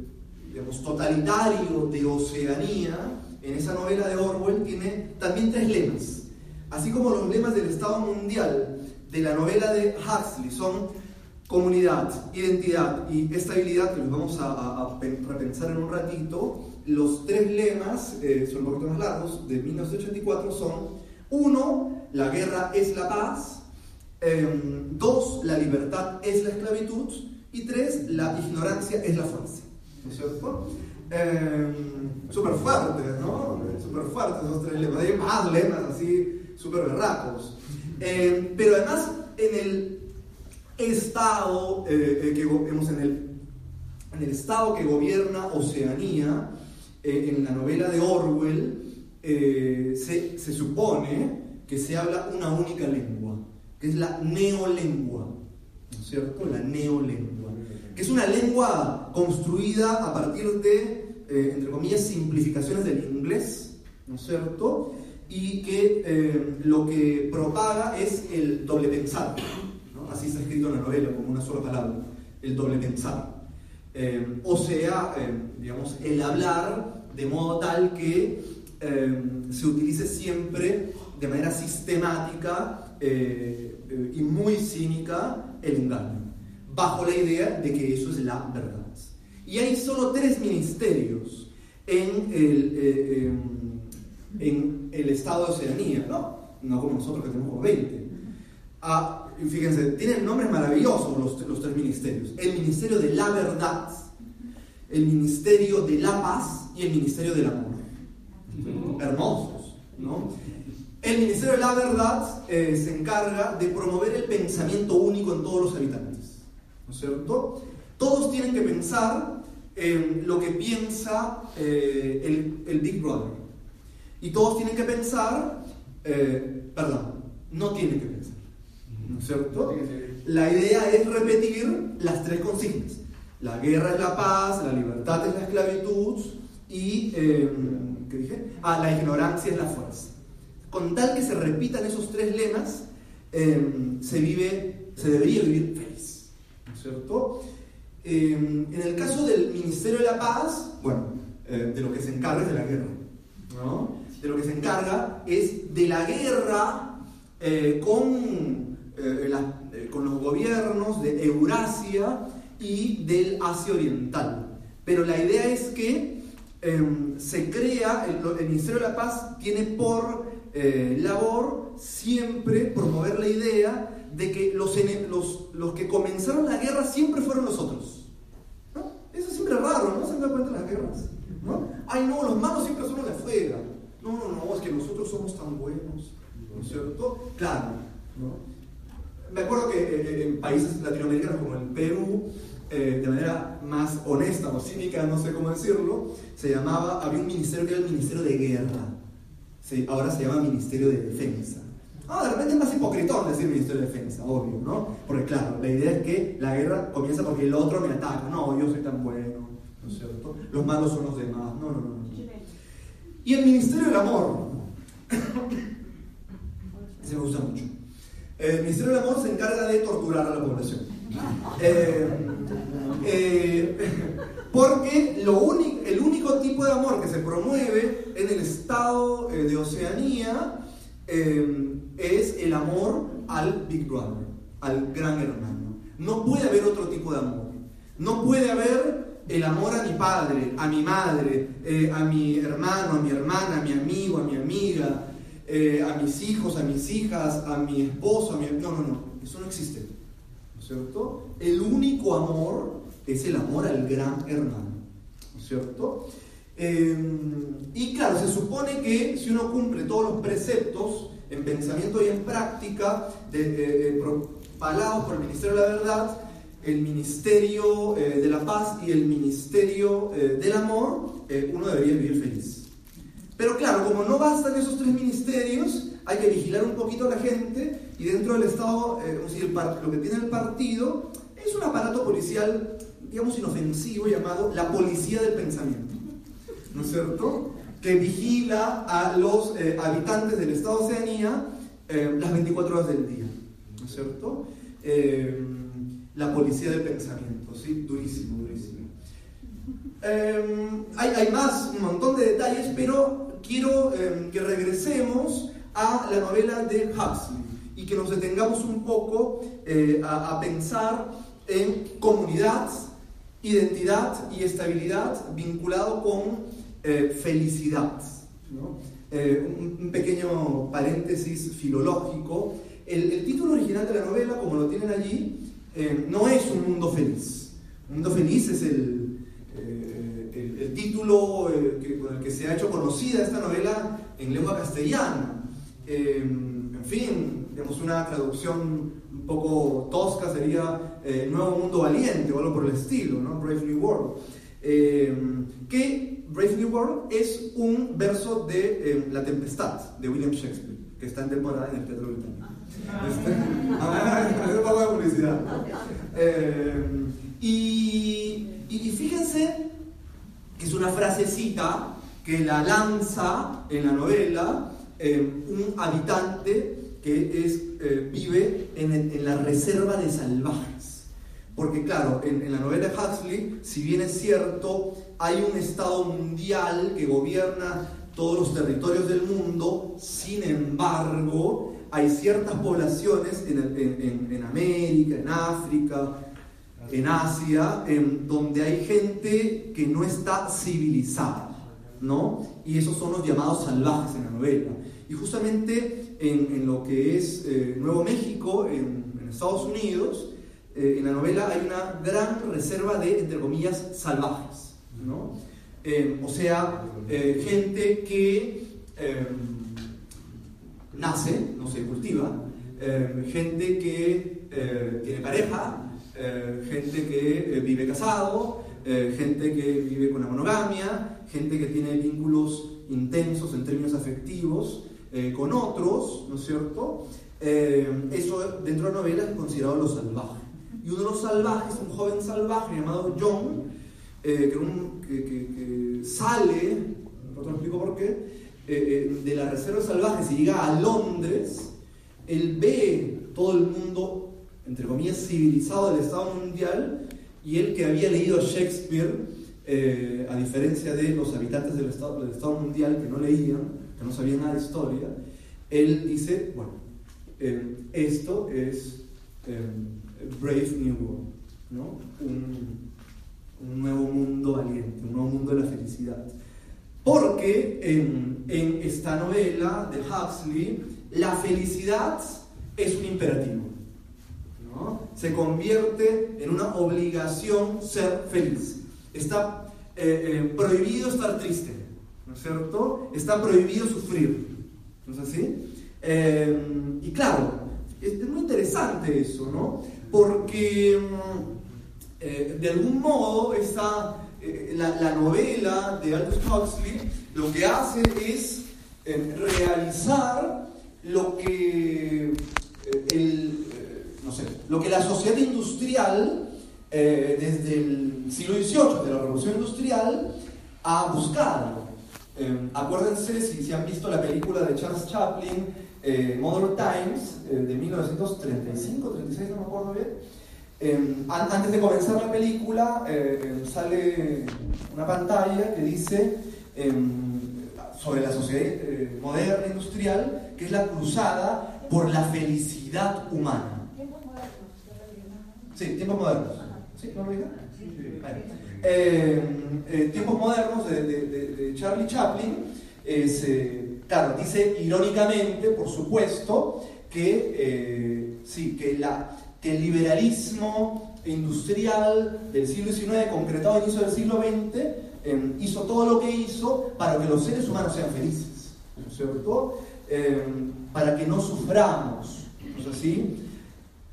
digamos, totalitario de Oceanía, en esa novela de Orwell, tiene también tres lemas. Así como los lemas del Estado mundial de la novela de Huxley son comunidad, identidad y estabilidad, que los vamos a, repensar en un ratito, los tres lemas, eh, son un poquito más largos, de 1984 son, uno, la guerra es la paz, em, dos, la libertad es la esclavitud, y tres, la ignorancia es la fuerza. ¿No es cierto? Eh, súper fuertes, ¿no? Súper fuertes esos tres lemas. Hay más lemas así, súper berracos. Em, pero además, en el estado eh, eh, que en el, en el estado que gobierna Oceanía, eh, en la novela de Orwell, se, se, supone que se habla una única lengua, que es la neolengua, ¿no es cierto? La neolengua, que es una lengua construida a partir de, entre comillas, simplificaciones del inglés, ¿no es cierto? Y que lo que propaga es el doble pensar así está escrito en la novela, como una sola palabra, el doble pensar. Eh, o sea, eh, digamos, el hablar de modo tal que eh, se utilice siempre de manera sistemática y muy cínica el engaño, bajo la idea de que eso es la verdad. Y hay solo tres ministerios en el, en el Estado de Oceanía, ¿no? No como nosotros que tenemos 20. A, fíjense, tienen nombres maravillosos los, los tres ministerios. El ministerio de la verdad, el ministerio de la paz y el ministerio del amor. Hermosos, ¿no? El ministerio de la verdad eh, se encarga de promover el pensamiento único en todos los habitantes, ¿no es cierto? Todos tienen que pensar en lo que piensa eh, el, el, Big Brother. Y todos tienen que pensar, eh, perdón, no tienen que pensar ¿no es cierto? La idea es repetir las tres consignas. La guerra es la paz, la libertad es la esclavitud y, em, ¿qué dije? Ah, la ignorancia es la fuerza. Con tal que se repitan esos tres lemas, em, se vive, se debería vivir feliz, ¿no es Em, en el caso del Ministerio de la Paz, bueno, eh, de lo que se encarga es de la guerra. De lo que se encarga es de la guerra eh, con eh, con los gobiernos de Eurasia y del Asia Oriental. Pero la idea es que em, se crea, el, Ministerio de la Paz tiene por labor siempre promover la idea de que los, los, los, que comenzaron la guerra siempre fueron los otros. ¿no? Eso siempre es raro, ¿no se dan cuenta de las guerras? ¿no? Ay, no, los malos siempre son los de afuera. No, no, no, es que nosotros somos tan buenos, ¿no es cierto? Claro, ¿no? me acuerdo que eh, eh, en países latinoamericanos como el Perú, eh, de manera más honesta o cínica, no sé cómo decirlo, se llamaba, había un ministerio que era el Ministerio de Guerra. ahora se llama Ministerio de Defensa. Ah, de repente es más hipocritón decir Ministerio de Defensa, obvio, ¿no? Porque claro, la idea es que la guerra comienza porque el otro me ataca. No, yo soy tan bueno, ¿no es cierto? Los malos son los demás. No, no, no. no. Y el Ministerio del Amor. Ese me gusta mucho. El Ministerio del Amor se encarga de torturar a la población. Eh, eh, porque lo único, el único tipo de amor que se promueve en el estado eh, de Oceanía es el amor al Big Brother, al gran hermano. No puede haber otro tipo de amor. No puede haber el amor a mi padre, a mi madre, a mi hermano, a mi hermana, a mi amigo, a mi amiga, eh, a mis hijos, a mis hijas, a mi esposo, a mi... No, no, no, eso no existe. ¿No es cierto? El único amor es el amor al gran hermano. ¿No es cierto? Em, y claro, se supone que si uno cumple todos los preceptos en pensamiento y en práctica, de, propalados por el Ministerio de la Verdad, el Ministerio eh, de la Paz y el Ministerio eh, del Amor, uno debería vivir feliz. Pero claro, como no bastan esos tres ministerios, hay que vigilar un poquito a la gente y dentro del Estado, eh, lo que tiene el partido es un aparato policial, digamos, inofensivo llamado la policía del pensamiento. ¿No es cierto? Que vigila a los eh, habitantes del Estado de Oceanía eh, las 24 horas del día. ¿No es cierto? la policía del pensamiento, ¿sí? Durísimo, durísimo. Hay, hay, más, un montón de detalles, pero quiero que regresemos a la novela de Huxley y que nos detengamos un poco eh, a, pensar en comunidad, identidad y estabilidad vinculado con eh, felicidad. Eh, un, pequeño paréntesis filológico. El, título original de la novela, como lo tienen allí, no es un mundo feliz. Un mundo feliz es el, el, título con el que se ha hecho conocida esta novela en lengua castellana. en fin, digamos, una traducción un poco tosca sería eh, Nuevo Mundo Valiente o algo por el estilo, ¿no? Brave New World. Eh, que Brave New World es un verso de eh, La Tempestad de William Shakespeare, que está en temporada en el Teatro Británico. Este, poco de publicidad. Y, y, fíjense que es una frasecita que la lanza en la novela un habitante que es, eh, vive en, la reserva de salvajes. Porque claro, en, la novela de Huxley, si bien es cierto, hay un Estado mundial que gobierna todos los territorios del mundo, sin embargo, hay ciertas poblaciones en, en América, en África, en Asia, en donde hay gente que no está civilizada, ¿no? Y esos son los llamados salvajes en la novela. Y justamente en, lo que es eh, Nuevo México, en, Estados Unidos, eh, en la novela hay una gran reserva de, entre comillas, salvajes. ¿no? Eh, o sea, gente que nace, no se cultiva, gente que tiene pareja, gente que vive casado, gente que vive con la monogamia, gente que tiene vínculos intensos en términos afectivos, eh, con otros, ¿no es cierto? Eh, eso dentro de la novela es considerado lo salvaje. Y uno de los salvajes, un joven salvaje llamado John, eh, que, sale, no te explico por qué, de la reserva salvaje y llega a Londres, él ve todo el mundo, entre comillas, civilizado del Estado mundial, y él que había leído Shakespeare, a diferencia de los habitantes del Estado, del Estado mundial que no leían, que no sabía nada de historia, él dice, bueno, eh, esto es eh, Brave New World, ¿no? Un, nuevo mundo valiente, un nuevo mundo de la felicidad. Porque en, esta novela de Huxley, la felicidad es un imperativo. ¿no? Se convierte en una obligación ser feliz. Está eh, prohibido estar triste cierto? Está prohibido sufrir, ¿no es así? Eh, y claro, es, muy interesante eso, ¿no? Porque mm, eh, de algún modo esta, eh, la, novela de Aldous Huxley lo que hace es realizar lo que el, no sé, lo que la sociedad industrial desde el siglo XVIII, de la revolución industrial, ha buscado. Acuérdense si, si, han visto la película de Charles Chaplin, eh, Modern Times, eh, de 1935, 36, no me acuerdo bien. Em, antes de comenzar la película eh, em, sale una pantalla que dice sobre la sociedad moderna industrial, que es la cruzada por la felicidad humana. Tiempos modernos. Sí, tiempos modernos. ¿Sí? ¿No lo diga? Eh, eh, tiempos modernos de, Charlie Chaplin, eh, claro, dice irónicamente, por supuesto, que, sí, que, el liberalismo industrial del siglo XIX, concretado a inicio del siglo XX, em, hizo todo lo que hizo para que los seres humanos sean felices, ¿no es cierto? Em, para que no suframos, ¿no es así?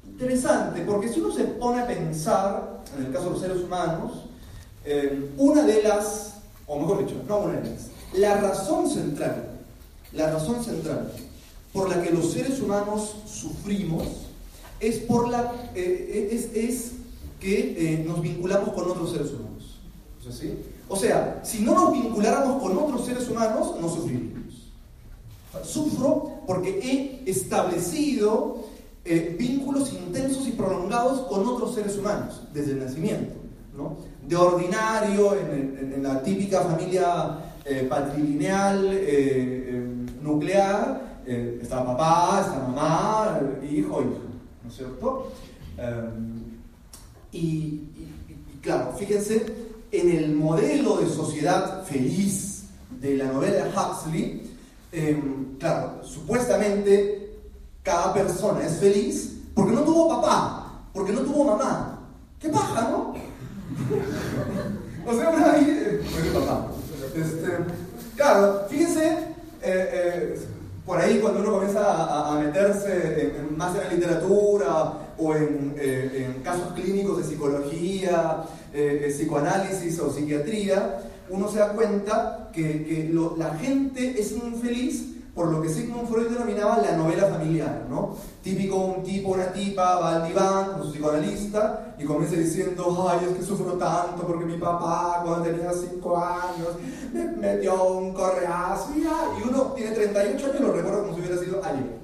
Interesante, porque si uno se pone a pensar, en el caso de los seres humanos, eh, una de las, o mejor dicho, no una de las, la razón central, la razón central por la que los seres humanos sufrimos es, por la, eh, es, que eh, nos vinculamos con otros seres humanos. O sea, si no nos vinculáramos con otros seres humanos, no sufriríamos. Sufro porque he establecido eh, vínculos intensos y prolongados con otros seres humanos desde el nacimiento. ¿no? De ordinario, en, la típica familia eh, patrilineal eh, nuclear, eh, está papá, está mamá, hijo, hijo, ¿no es cierto? Em, y, claro, fíjense, en el modelo de sociedad feliz de la novela Huxley, em, claro, supuestamente cada persona es feliz porque no tuvo papá, porque no tuvo mamá. ¿Qué paja, no? o sea, una eh, papá. Este, claro, fíjense, eh, eh, por ahí cuando uno comienza a, meterse más en la literatura o en, casos clínicos de psicología, psicoanálisis o psiquiatría, uno se da cuenta que, la gente es infeliz por lo que Sigmund Freud denominaba la novela familiar, ¿no? Típico un tipo, una tipa, va al diván con su psicoanalista y comienza diciendo, ay, es que sufro tanto porque mi papá cuando tenía 5 años me metió un correazo y, uno tiene 38 años y lo recuerdo como si hubiera sido ayer,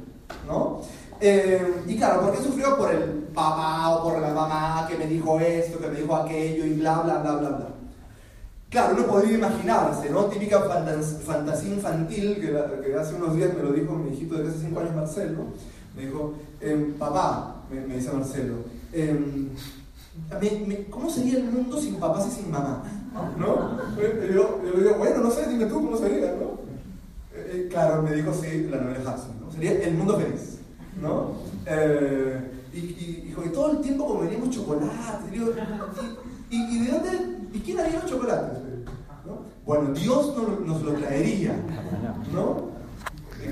¿no? Eh, y claro, ¿por qué sufrió? Por el papá o por la mamá que me dijo esto, que me dijo aquello y bla, bla, bla, bla, bla. Claro, uno podría imaginarse, ¿no? Típica fantasía infantil, que, hace unos días me lo dijo mi hijito de casi 5 años, Marcelo. Me dijo, em, papá, me, dice Marcelo, em, ¿cómo sería el mundo sin papás y sin mamá? ¿No? Yo, le digo, bueno, no sé, dime tú cómo sería, ¿no? Eh, eh, claro, me dijo, sí, la novela Hudson, ¿no? Sería el mundo feliz, ¿no? Eh, y, y, y, todo el tiempo comeríamos chocolate, y, de dónde ¿Y quién haría los chocolates? Bueno, Dios nos, lo traería, ¿no?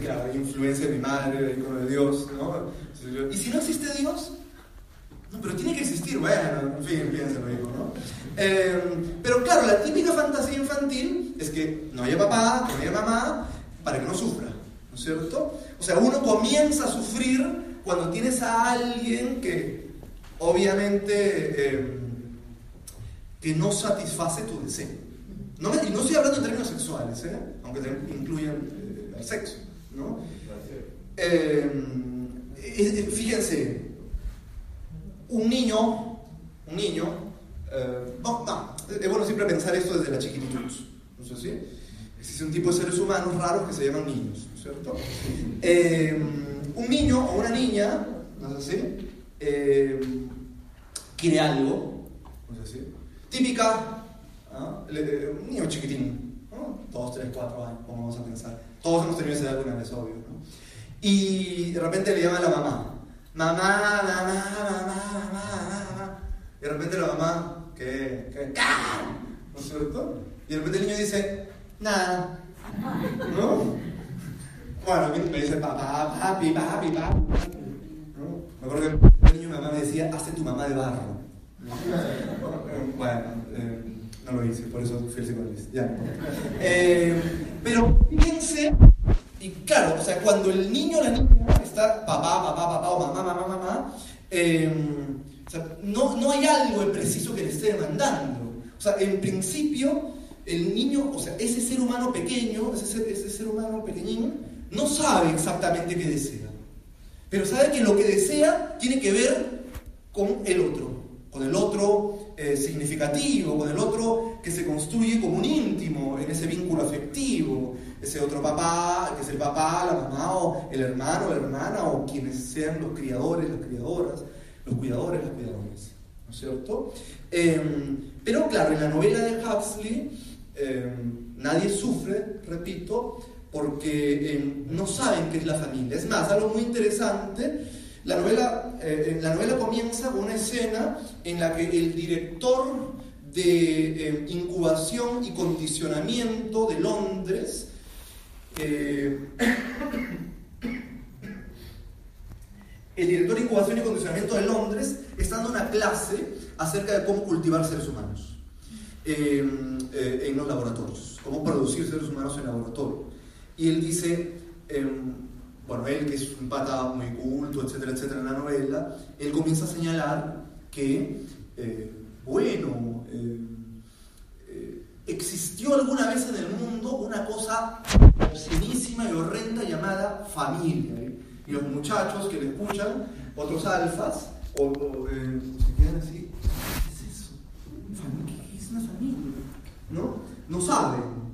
claro, influencia de mi madre, hijo de Dios, ¿no? ¿Y si no existe Dios? No, pero tiene que existir, bueno, en fin, piénselo, hijo, ¿no? Eh, pero claro, la típica fantasía infantil es que no haya papá, que no haya mamá, para que no sufra, ¿no es cierto? O sea, uno comienza a sufrir cuando tienes a alguien que obviamente... Eh, que no satisface tu deseo. No y no estoy hablando en términos sexuales, ¿eh? aunque incluyan eh, el sexo. ¿no? Eh, fíjense, un niño, un niño, no, es bueno siempre pensar esto desde la chiquititud. ¿no? Existe un tipo de seres humanos raros que se llaman niños, ¿cierto? un niño o una niña, no quiere algo, Típica, un niño chiquitín, ¿no? dos, tres, cuatro años, vamos a pensar. Todos hemos tenido esa edad alguna vez, obvio. ¿no? Y de repente le llama a la mamá. Mamá, mamá, mamá, mamá, mamá. Y de repente la mamá, ¿qué? ¿Qué? ¿No es cierto? Y de repente el niño dice, nada. ¿No? Bueno, me dice papá, papi, papi, papi. ¿No? Me acuerdo que el niño mi mamá me decía, hazte tu mamá de barro. Bueno, eh, no lo hice, por eso fui el psicoanalista. Ya. Eh, pero fíjense, y claro, o sea, cuando el niño o la niña está papá, papá, papá o mamá, mamá, mamá, eh, o sea, no, no hay algo preciso que le esté demandando. O sea, en principio, el niño, o sea, ese ser humano pequeño, ese ser, ese ser humano pequeñín, no sabe exactamente qué desea. Pero sabe que lo que desea tiene que ver con el otro con el otro eh, significativo, con el otro que se construye como un íntimo en ese vínculo afectivo, ese otro papá, que es el papá, la mamá, o el hermano, la hermana, o quienes sean los criadores, las criadoras, los cuidadores, las cuidadoras, ¿no es cierto? Em, pero claro, en la novela de Huxley em, nadie sufre, repito, porque em, no saben qué es la familia. Es más, algo muy interesante la novela, eh, la novela comienza con una escena en la que el director de eh, incubación y condicionamiento de Londres eh, el director de incubación y condicionamiento de Londres está dando una clase acerca de cómo cultivar seres humanos en los laboratorios, cómo producir seres humanos en laboratorio. Y él dice, em, bueno, él que es un pata muy culto, etcétera, etcétera, en la novela, él comienza a señalar que, eh, bueno, eh, eh, existió alguna vez en el mundo una cosa obscenísima y horrenda llamada familia. Y los muchachos que le escuchan otros alfas, o, o, eh, se quedan así, ¿qué es eso? ¿Qué es una familia? ¿No? No saben.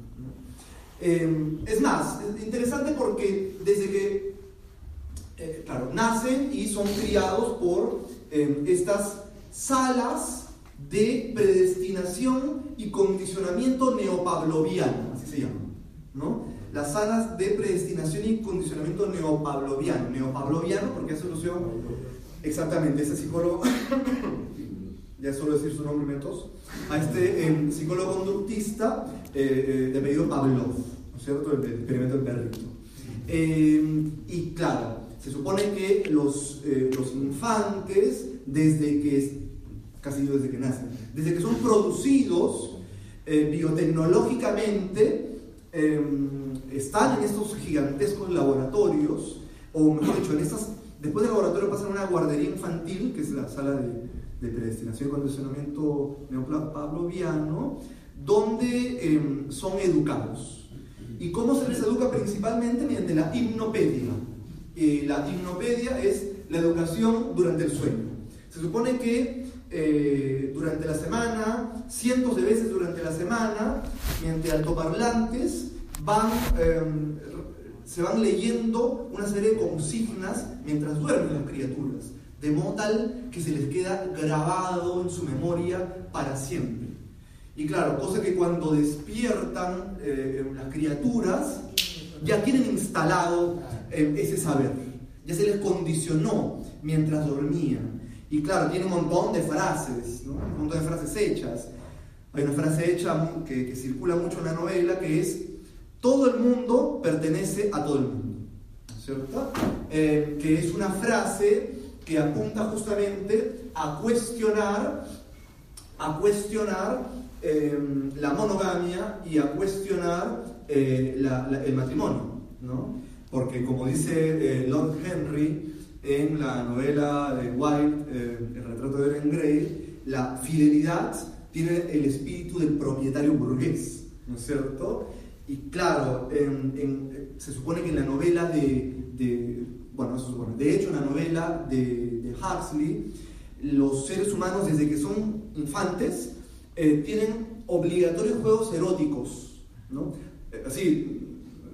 Eh, es más, es interesante porque desde que, eh, claro, nacen y son criados por eh, estas salas de predestinación y condicionamiento neopavloviano, así se llama, ¿no? Las salas de predestinación y condicionamiento neopavloviano, neopavloviano porque eso lo exactamente, ese psicólogo, ya solo decir su nombre metos, a este eh, psicólogo conductista eh, eh, de apellido Pavlov, ¿no es cierto? El, el experimento del perrito. Eh, y claro, se supone que los, eh, los infantes, desde que, casi desde que nacen, desde que son producidos eh, biotecnológicamente, eh, están en estos gigantescos laboratorios, o mejor dicho, en estas, después del laboratorio pasan a una guardería infantil, que es la sala de, de predestinación y condicionamiento neopavloviano, donde eh, son educados. ¿Y cómo se les educa? Principalmente mediante la hipnopedia. Eh, la hipnopedia es la educación durante el sueño. Se supone que eh, durante la semana, cientos de veces durante la semana, mediante altoparlantes, eh, se van leyendo una serie de consignas mientras duermen las criaturas, de modo tal que se les queda grabado en su memoria para siempre. Y claro, cosa que cuando despiertan eh, las criaturas, ya tienen instalado eh, ese saber, ya se les condicionó mientras dormían. Y claro, tiene un montón de frases, un montón de frases hechas. Hay una frase hecha que, circula mucho en la novela que es, todo el mundo pertenece a todo el mundo, ¿cierto? Eh, que es una frase que apunta justamente a cuestionar, a cuestionar eh, la monogamia y a cuestionar eh, la, la, el matrimonio, ¿no? Porque como dice eh, Lord Henry en la novela de White, eh, El retrato de Dorian Gray, la fidelidad tiene el espíritu del propietario burgués, ¿no es cierto? Y claro, en, en, se supone que en la novela de, de bueno, se supone, de hecho en la novela de, de Huxley, los seres humanos desde que son infantes eh, tienen obligatorios juegos eróticos, ¿no? Eh, así,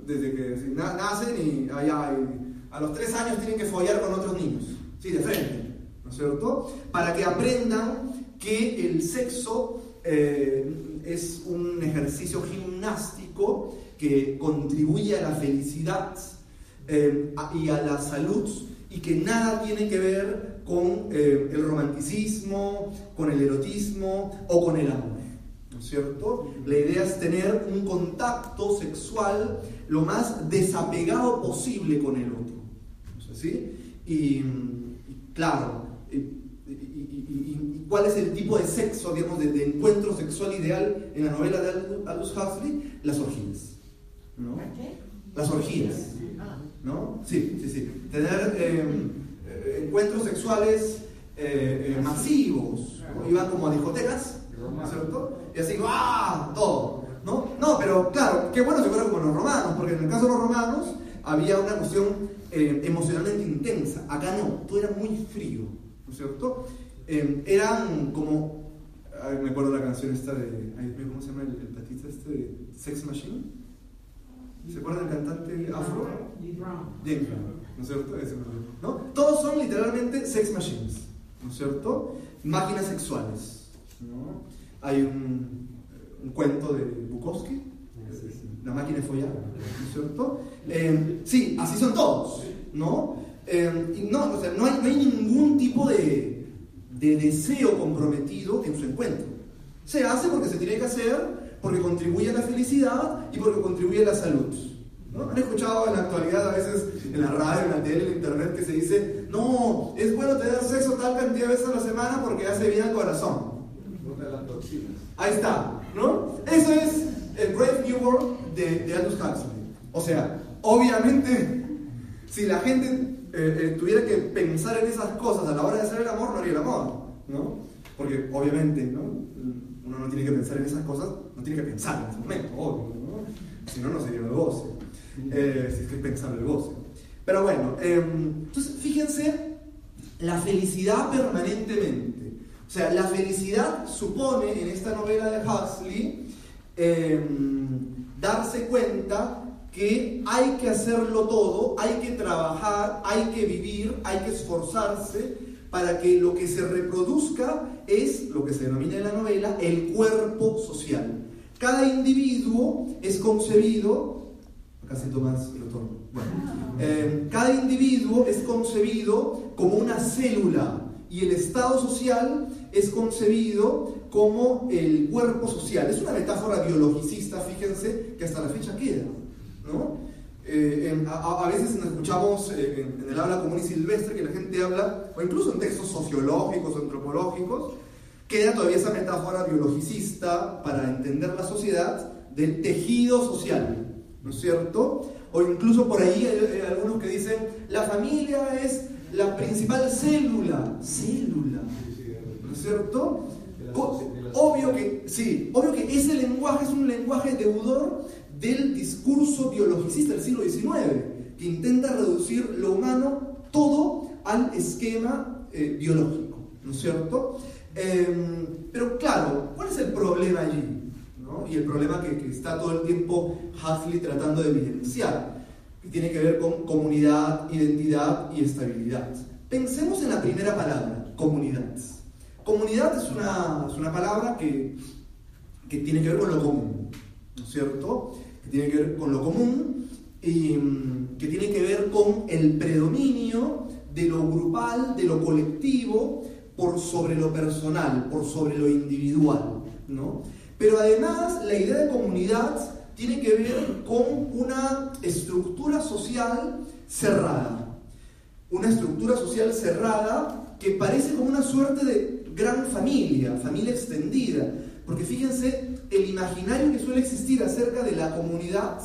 desde que nacen y, a los tres años tienen que follar con otros niños, sí, de frente, ¿no es cierto? Para que aprendan que el sexo eh, es un ejercicio gimnástico que contribuye a la felicidad eh, y a la salud y que nada tiene que ver con eh, el romanticismo, con el erotismo o con el amor. ¿No es cierto? La idea es tener un contacto sexual lo más desapegado posible con el otro. ¿No es así? Y, y claro, y, y, ¿cuál es el tipo de sexo, digamos, de, de, encuentro sexual ideal en la novela de Aldous Huxley? Las orgías. ¿no? Las orgías. ¿No? Sí, sí, sí. Tener eh, encuentros sexuales eh, eh, masivos. ¿no? Iban como a discotecas, ¿cierto? Y así, ¡ah! Todo. ¿no? no, pero claro, qué bueno si fuera como los romanos, porque en el caso de los romanos había una cuestión eh, emocionalmente intensa. Acá no, todo era muy frío, ¿no es cierto? Eh, eran como, me acuerdo la canción esta de, ¿cómo se llama el, el este de Sex Machine? ¿Se acuerdan del cantante afro? James Brown, ¿no es cierto? ¿no? Todos son literalmente sex machines, ¿no es cierto? Máquinas sexuales, ¿no? Hay un, un cuento de Bukowski, La máquina de follar, ¿no es cierto? Eh, sí, así son todos, ¿no? Eh, y no, o sea, no hay, no hay ningún tipo de, de deseo comprometido en su encuentro. Se hace porque se tiene que hacer porque contribuye a la felicidad y porque contribuye a la salud. ¿Han escuchado en la actualidad a veces en la radio, en la tele, en internet que se dice, no, es bueno tener sexo tal cantidad de veces a la semana porque hace bien al corazón? Ahí está, ¿no? Eso es el Brave New World de, de Aldous. O sea, obviamente, si la gente eh, eh, tuviera que pensar en esas cosas a la hora de hacer el amor, no haría el amor, ¿no? Porque obviamente, ¿no? Uno no tiene que pensar en esesas cosas, no tiene que pensar en ese momento, obvio, ¿no? Si no, no sería un negocio. Eh, si es que es pensar el negocio. Pero bueno, eh, entonces fíjense la felicidad permanentemente. O sea, la felicidad supone en esta novela de Huxley em, darse cuenta que hay que hacerlo todo, hay que trabajar, hay que vivir, hay que esforzarse para que lo que se reproduzca es lo que se denomina en la novela el cuerpo social. Cada individuo es concebido, acá siento más el bueno, em, cada individuo es concebido como una célula y el estado social es concebido como el cuerpo social. Es una metáfora biologicista, fíjense, que hasta la fecha queda. ¿no? Eh, a, veces nos escuchamos eh, en, el habla común y silvestre que la gente habla, o incluso en textos sociológicos o antropológicos, queda todavía esa metáfora biologicista para entender la sociedad del tejido social, ¿no es cierto? O incluso por ahí hay, algunos que dicen, la familia es la principal célula, célula, ¿no es cierto? Obvio que, sí, obvio que ese lenguaje es un lenguaje deudor del discurso biologicista del siglo XIX, que intenta reducir lo humano todo al esquema eh, biológico, ¿no es cierto? Em, pero claro, ¿cuál es el problema allí? Y el problema que, que, está todo el tiempo Huxley tratando de evidenciar, que tiene que ver con comunidad, identidad y estabilidad. Pensemos en la primera palabra, comunidad. Comunidad es una, es una palabra que, que tiene que ver con lo común, ¿no es cierto? Que tiene que ver con lo común y mm, que tiene que ver con el predominio de lo grupal, de lo colectivo, por sobre lo personal, por sobre lo individual, ¿no? Pero además la idea de comunidad tiene que ver con una estructura social cerrada. Una estructura social cerrada que parece como una suerte de gran familia, familia extendida. Porque fíjense, el imaginario que suele existir acerca de la comunidad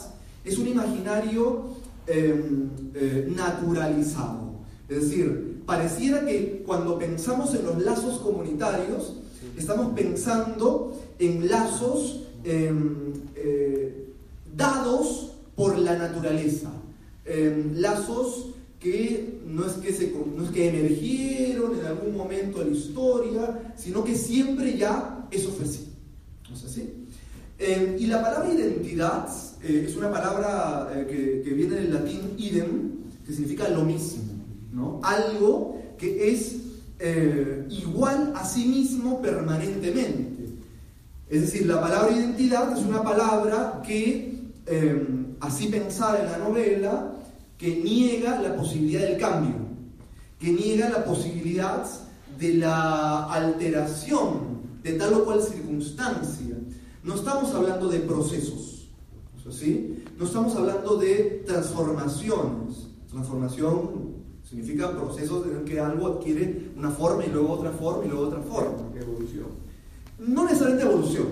es un imaginario em, eh, naturalizado. Es decir, pareciera que cuando pensamos en los lazos comunitarios, estamos pensando en lazos em, eh, dados por la naturaleza, em, lazos que no es que, se, no es que emergieron en algún momento de la historia, sino que siempre ya eso fue así. ¿No es? Eh, y la palabra identidad eh, es una palabra eh, que, que, viene del latín idem, que significa lo mismo, ¿no? algo que es igual a sí mismo permanentemente. Es decir, la palabra identidad es una palabra que, así pensada en la novela, que niega la posibilidad del cambio, que niega la posibilidad de la alteración de tal o cual circunstancia. No estamos hablando de procesos, ¿sí? no estamos hablando de transformaciones. Transformación significa procesos en el que algo adquiere una forma y luego otra forma y luego otra forma. Evolución. No necesariamente evolución,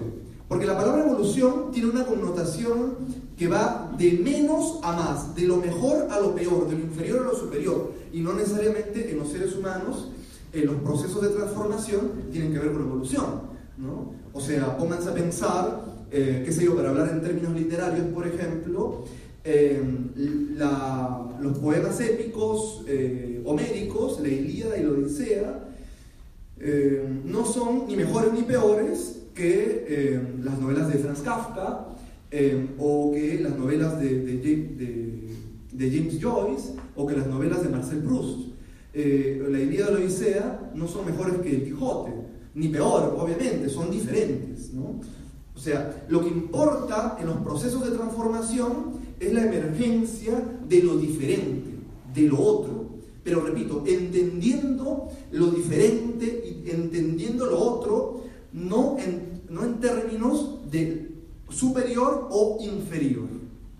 porque la palabra evolución tiene una connotación que va de menos a más, de lo mejor a lo peor, de lo inferior a lo superior. Y no necesariamente en los seres humanos en los procesos de transformación tienen que ver con evolución. ¿no? O sea, pónganse a pensar, eh, qué sé yo, para hablar en términos literarios, por ejemplo, eh, los poemas épicos eh, homéricos, la Ilíada y la Odisea, no son ni mejores ni peores que las novelas de Franz Kafka o que las novelas de, de, James Joyce o que las novelas de Marcel Proust. La Ilíada y la Odisea no son mejores que el Quijote, ni peor, obviamente, son diferentes. ¿no? O sea, lo que importa en los procesos de transformación es la emergencia de lo diferente, de lo otro. Pero repito, entendiendo lo diferente y entendiendo lo otro, no en, no en términos de superior o inferior.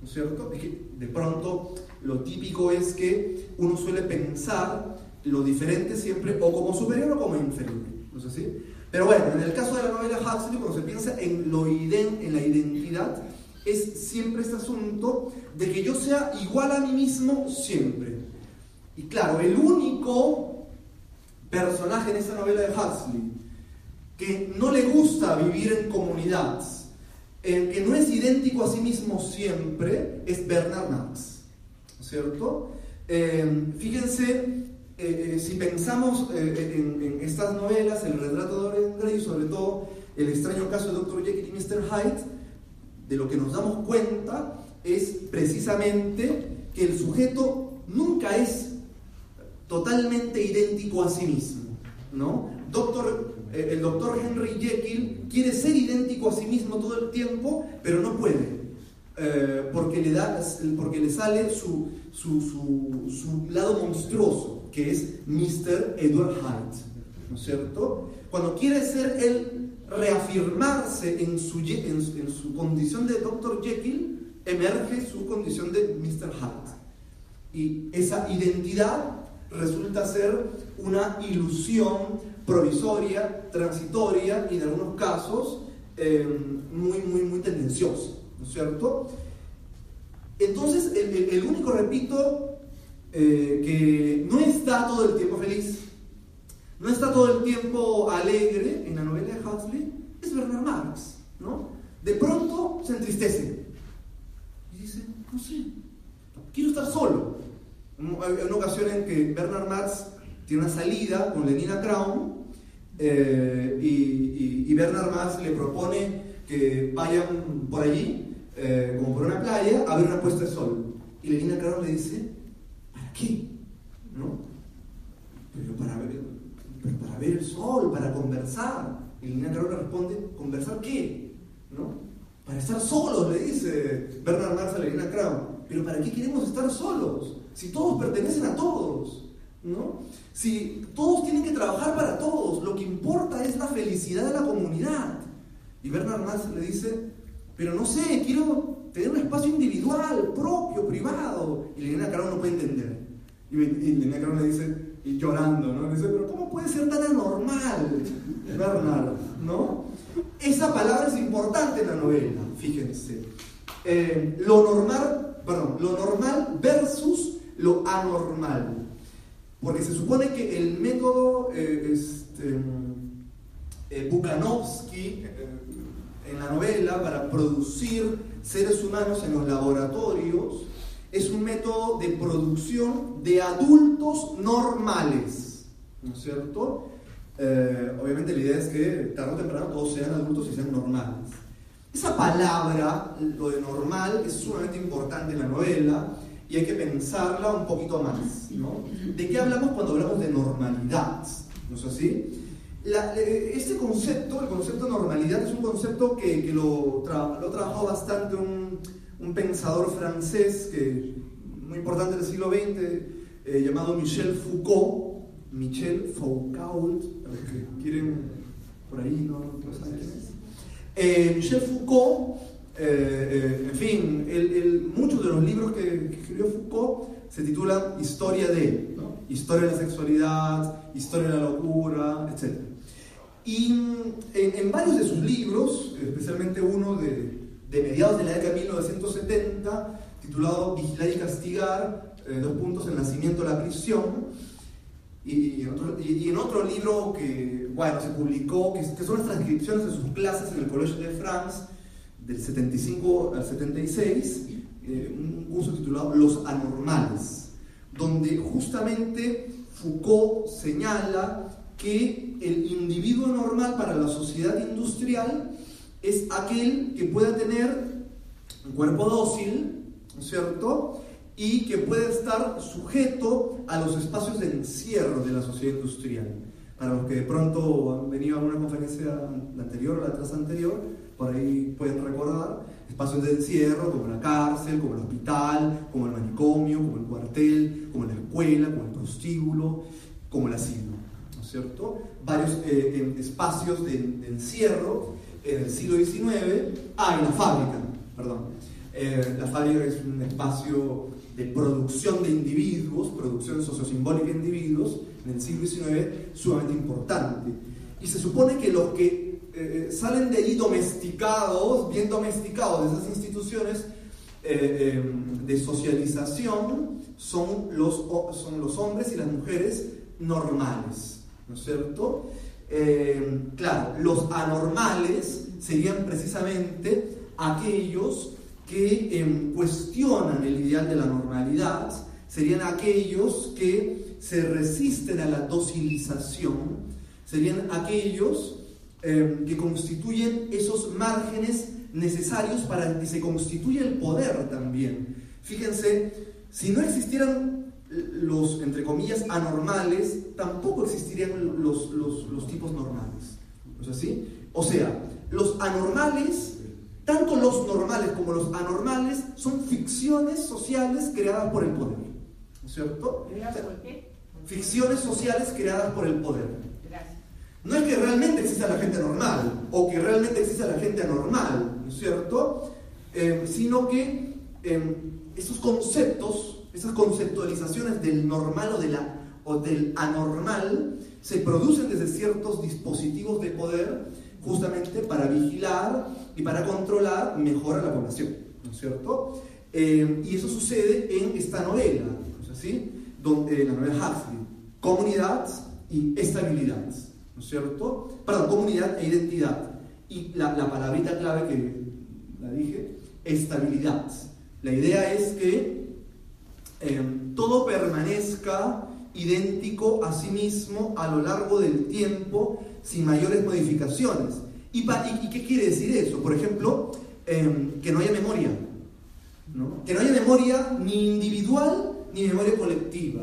¿No es cierto? Es que de pronto lo típico es que uno suele pensar lo diferente siempre o como superior o como inferior. ¿No es así? Pero bueno, en el caso de la novela Huxley, cuando se piensa en, lo en la identidad, es siempre este asunto de que yo sea igual a mí mismo siempre. Y claro, el único personaje en esa novela de Huxley que no le gusta vivir en comunidad, el que no es idéntico a sí mismo siempre, es Bernard Marx. ¿Cierto? Eh, fíjense eh, si pensamos en, en, estas novelas, El retrato de Dorian Gray, sobre todo El extraño caso de Dr. Jekyll y Mr. Hyde, de lo que nos damos cuenta es precisamente que el sujeto nunca es totalmente idéntico a sí mismo. ¿no? Doctor, eh, el doctor Henry Jekyll quiere ser idéntico a sí mismo todo el tiempo, pero no puede. Eh, porque, le da, porque le sale su, su, lado monstruoso, que es Mr. Edward Hyde. ¿No es cierto? Cuando quiere ser él reafirmarse en su, en, su condición de Dr. Jekyll, emerge su condición de Mr. Hyde. Y esa identidad resulta ser una ilusión provisoria, transitoria y en algunos casos eh, muy, muy, muy tendenciosa, ¿no es cierto? Entonces, el, único, repito, eh, que no está todo el tiempo feliz, no está todo el tiempo alegre en la novela de Huxley, es Bernard Marx, ¿no? De pronto se entristece y dice, no sé, quiero estar solo. Hay una ocasión en que Bernard Marx tiene una salida con Lenina Crown eh, y, Bernard Marx le propone que vayan por allí, eh, como por una playa, a ver una puesta de sol. Y Lenina Crown le dice, ¿para qué? ¿No? Pero para ver, para ver el sol, para conversar. Y Lenina Crown le responde, ¿conversar qué? ¿No? Para estar solos, le dice Bernard Marx a Lenina Crown. Pero ¿para qué queremos estar solos? Si todos pertenecen a todos, ¿no? Si todos tienen que trabajar para todos, lo que importa es la felicidad de la comunidad. Y Bernard Marx le dice, pero no sé, quiero tener un espacio individual, propio, privado. Y Elena Caro no puede entender. Y, Elena Caro le dice, y llorando, ¿no? Dice, pero ¿cómo puede ser tan anormal, Bernard? ¿No? Esa palabra es importante en la novela, fíjense. Eh, lo normal, perdón, lo normal versus lo anormal. Porque se supone que el método eh, este, eh, Bukhanovsky eh, en la novela para producir seres humanos en los laboratorios es un método de producción de adultos normales. ¿No es cierto? obviamente la idea es que tarde o temprano todos sean adultos y sean normales. Esa palabra, lo de normal, es sumamente importante en la novela y hay que pensarla un poquito más. ¿no? ¿De qué hablamos cuando hablamos de normalidad? ¿No es así? este concepto, el concepto de normalidad, es un concepto que, que lo, tra lo trabajó bastante un, un, pensador francés que, muy importante del siglo XX, eh, llamado Michel Foucault. Michel Foucault, que quieren por ahí, ¿no? ¿No? Eh, Michel Foucault eh, en fin, muchos de los libros que, escribió Foucault se titulan Historia de, Historia de la sexualidad, Historia de la locura, etc. Y en, varios de sus libros, especialmente uno de, mediados de la década de 1970, titulado Vigilar y Castigar, eh, dos puntos, el nacimiento de la prisión, y en, otro, libro que, bueno, se publicó, que, que son las transcripciones de sus clases en el Colegio de France, del 75 al 76, eh, un curso titulado Los Anormales, donde justamente Foucault señala que el individuo normal para la sociedad industrial es aquel que pueda tener un cuerpo dócil, ¿no es cierto? Y que puede estar sujeto a los espacios de encierro de la sociedad industrial. Para los que de pronto han venido a una conferencia anterior o la tras anterior, por ahí pueden recordar, espacios de encierro como la cárcel, como el hospital, como el manicomio, como el cuartel, como la escuela, como el prostíbulo, como el asilo, ¿no es cierto? Varios eh, espacios de, encierro en el siglo XIX, en la fábrica, perdón. Eh, la fábrica es un espacio de producción de individuos, producción sociosimbólica de individuos, en el siglo XIX sumamente importante. Y se supone que los que eh, salen de allí domesticados, bien domesticados de esas instituciones eh, em, de socialización, son los, son los hombres y las mujeres normales, ¿no es cierto? Em, claro, los anormales serían precisamente aquellos que em, cuestionan el ideal de la normalidad, serían aquellos que se resisten a la docilización serían aquellos eh, que constituyen esos márgenes necesarios para que se constituya el poder también. Fíjense, si no existieran los, entre comillas, anormales, tampoco existirían los, los, tipos normales. ¿No es así? O sea, los anormales, tanto los normales como los anormales, son ficciones sociales creadas por el poder. ¿No es cierto? Ficciones sociales creadas por el poder. No es que realmente exista la gente normal o que realmente exista la gente anormal, ¿no es cierto? Eh, sino que eh, esos conceptos, esas conceptualizaciones del normal o, de la, o del anormal se producen desde ciertos dispositivos de poder justamente para vigilar y para controlar mejor a la población, ¿no es cierto? Eh, y eso sucede en esta novela, ¿no es así? Donde, la novela Huxley, comunidad y estabilidad. ¿no es cierto? Perdón, comunidad e identidad. Y la, la palabrita clave que la dije, estabilidad. La idea es que em, todo permanezca idéntico a sí mismo a lo largo del tiempo sin mayores modificaciones. ¿Y, y, qué quiere decir eso? Por ejemplo, em, que no haya memoria. ¿no? Que no haya memoria ni individual ni memoria colectiva.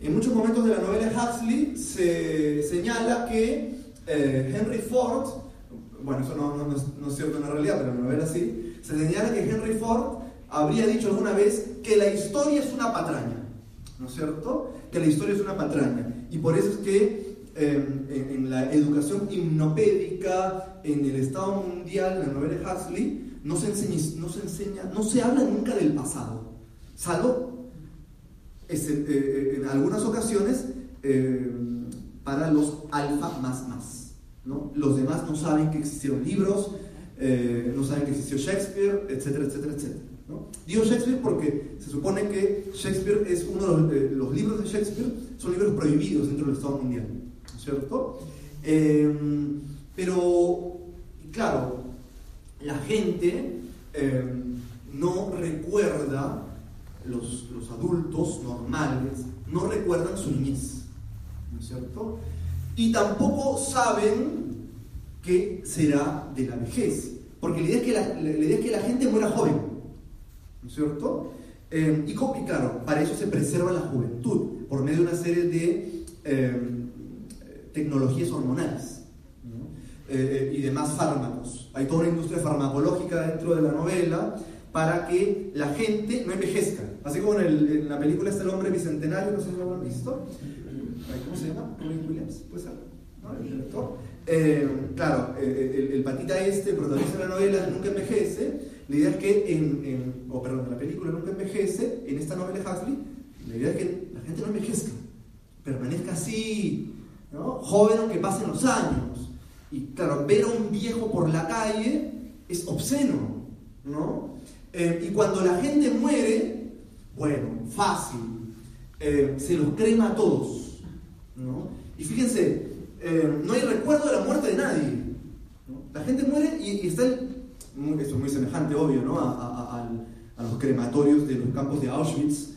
En muchos momentos de la novela Huxley se señala que eh, Henry Ford, bueno, eso no, es, cierto en la realidad, pero en la novela sí, se señala que Henry Ford habría dicho alguna vez que la historia es una patraña, ¿no es cierto? Que la historia es una patraña. Y por eso es que em, en, la educación hipnopédica, en el Estado mundial, en la novela Huxley, no se, enseña, no se enseña, no se habla nunca del pasado, salvo eh, eh, en algunas ocasiones eh, para los alfa más más. ¿no? Los demás no saben que existieron libros, no saben que existió Shakespeare, etcétera, etcétera, etcétera. ¿No? Digo Shakespeare porque se supone que Shakespeare es uno de los, libros de Shakespeare, son libros prohibidos dentro del Estado mundial, ¿no es cierto? pero, claro, la gente no recuerda los, adultos normales no recuerdan su niñez, ¿no es cierto? Y tampoco saben qué será de la vejez, porque la idea es que la, idea es que la gente muera joven, ¿no es cierto? Eh, y, claro, para eso se preserva la juventud, por medio de una serie de eh, tecnologías hormonales eh, y demás fármacos. Hay toda una industria farmacológica dentro de la novela para que la gente no envejezca. Así como en, la película está el hombre bicentenario, no sé si lo han visto. ¿Cómo se llama? Williams, ¿puede ser? El director. Eh, claro, eh, el, patita este, el protagonista de la novela, nunca envejece. La idea es que en, o perdón, en la película nunca envejece, en esta novela de Huxley, la idea es que la gente no envejezca, permanezca así, ¿no? joven aunque pasen los años. Y claro, ver a un viejo por la calle es obsceno, ¿no? Eh, y cuando la gente muere, bueno, fácil, eh, se los crema a todos. ¿no? Y fíjense, eh, no hay recuerdo de la muerte de nadie. La gente muere y, está, esto es muy semejante, obvio, ¿no? a, los crematorios de los campos de Auschwitz,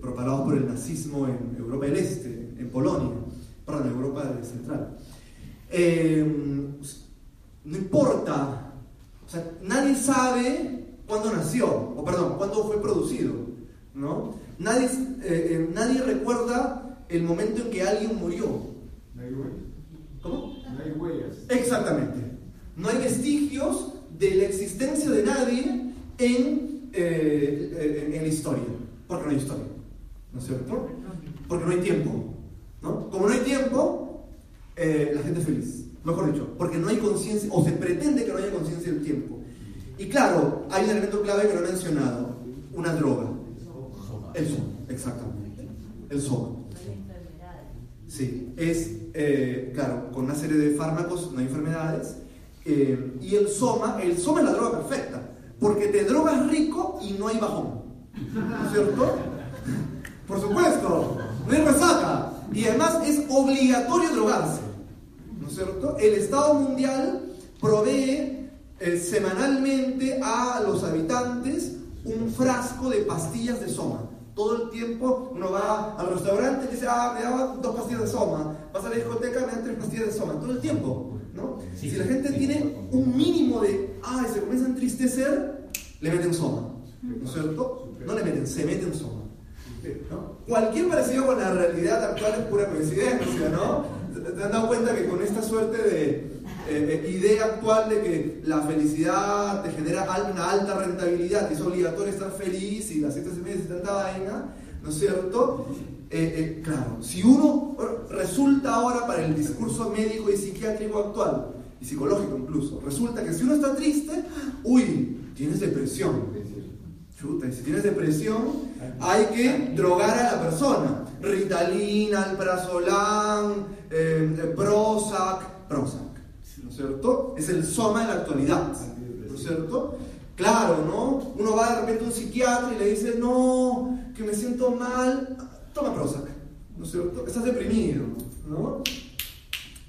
propagados por el nazismo en Europa del Este, en Polonia, perdón, en Europa Central. no importa, o sea, nadie sabe cuándo nació, o perdón, cuándo fue producido. ¿no? Nadie, eh, eh, nadie recuerda el momento en que alguien murió. No hay huellas. ¿Cómo? No hay huellas. Exactamente. No hay vestigios de la existencia de nadie en, eh, en la historia. Porque no hay historia. ¿No es cierto? Porque no hay tiempo. ¿no? Como no hay tiempo, la gente es feliz. Mejor dicho, porque no hay conciencia, o se pretende que no haya conciencia del tiempo. Y claro, hay un elemento clave que no he mencionado, una droga. El soma, exactamente. El soma. Sí, es, eh, claro, con una serie de fármacos, no hay enfermedades. Eh, y el soma, el soma es la droga perfecta, porque te drogas rico y no hay bajón. ¿No es cierto? Por supuesto, no hay resaca. Y además es obligatorio drogarse. ¿No es cierto? El Estado Mundial provee eh, semanalmente a los habitantes un frasco de pastillas de soma Todo el tiempo uno va al restaurante y dice, ah, me daba dos pastillas de soma. Vas a la discoteca, me dan tres pastillas de soma. Todo el tiempo, ¿no? si la gente tiene un mínimo de, ah, se comienza a entristecer, le meten soma. ¿No es cierto? No le meten, se meten soma. Cualquier parecido con la realidad actual es pura coincidencia, ¿no? ¿Te han dado cuenta que con esta suerte de eh, eh, idea actual de que la felicidad te genera una alta rentabilidad y es obligatorio estar feliz y las siete meses y tanta vaina, ¿no es cierto? Eh, claro, si uno resulta ahora para el discurso médico y psiquiátrico actual, y psicológico incluso, resulta que si uno está triste, uy, tienes depresión y si tienes depresión, hay que drogar a la persona. Ritalina, alprazolam, eh, Prozac, Prozac, ¿no es cierto? Es el soma de la actualidad, ¿no es cierto? Claro, ¿no? Uno va de repente a un psiquiatra y le dice, no, que me siento mal, toma Prozac, ¿no es cierto? Estás deprimido, ¿no?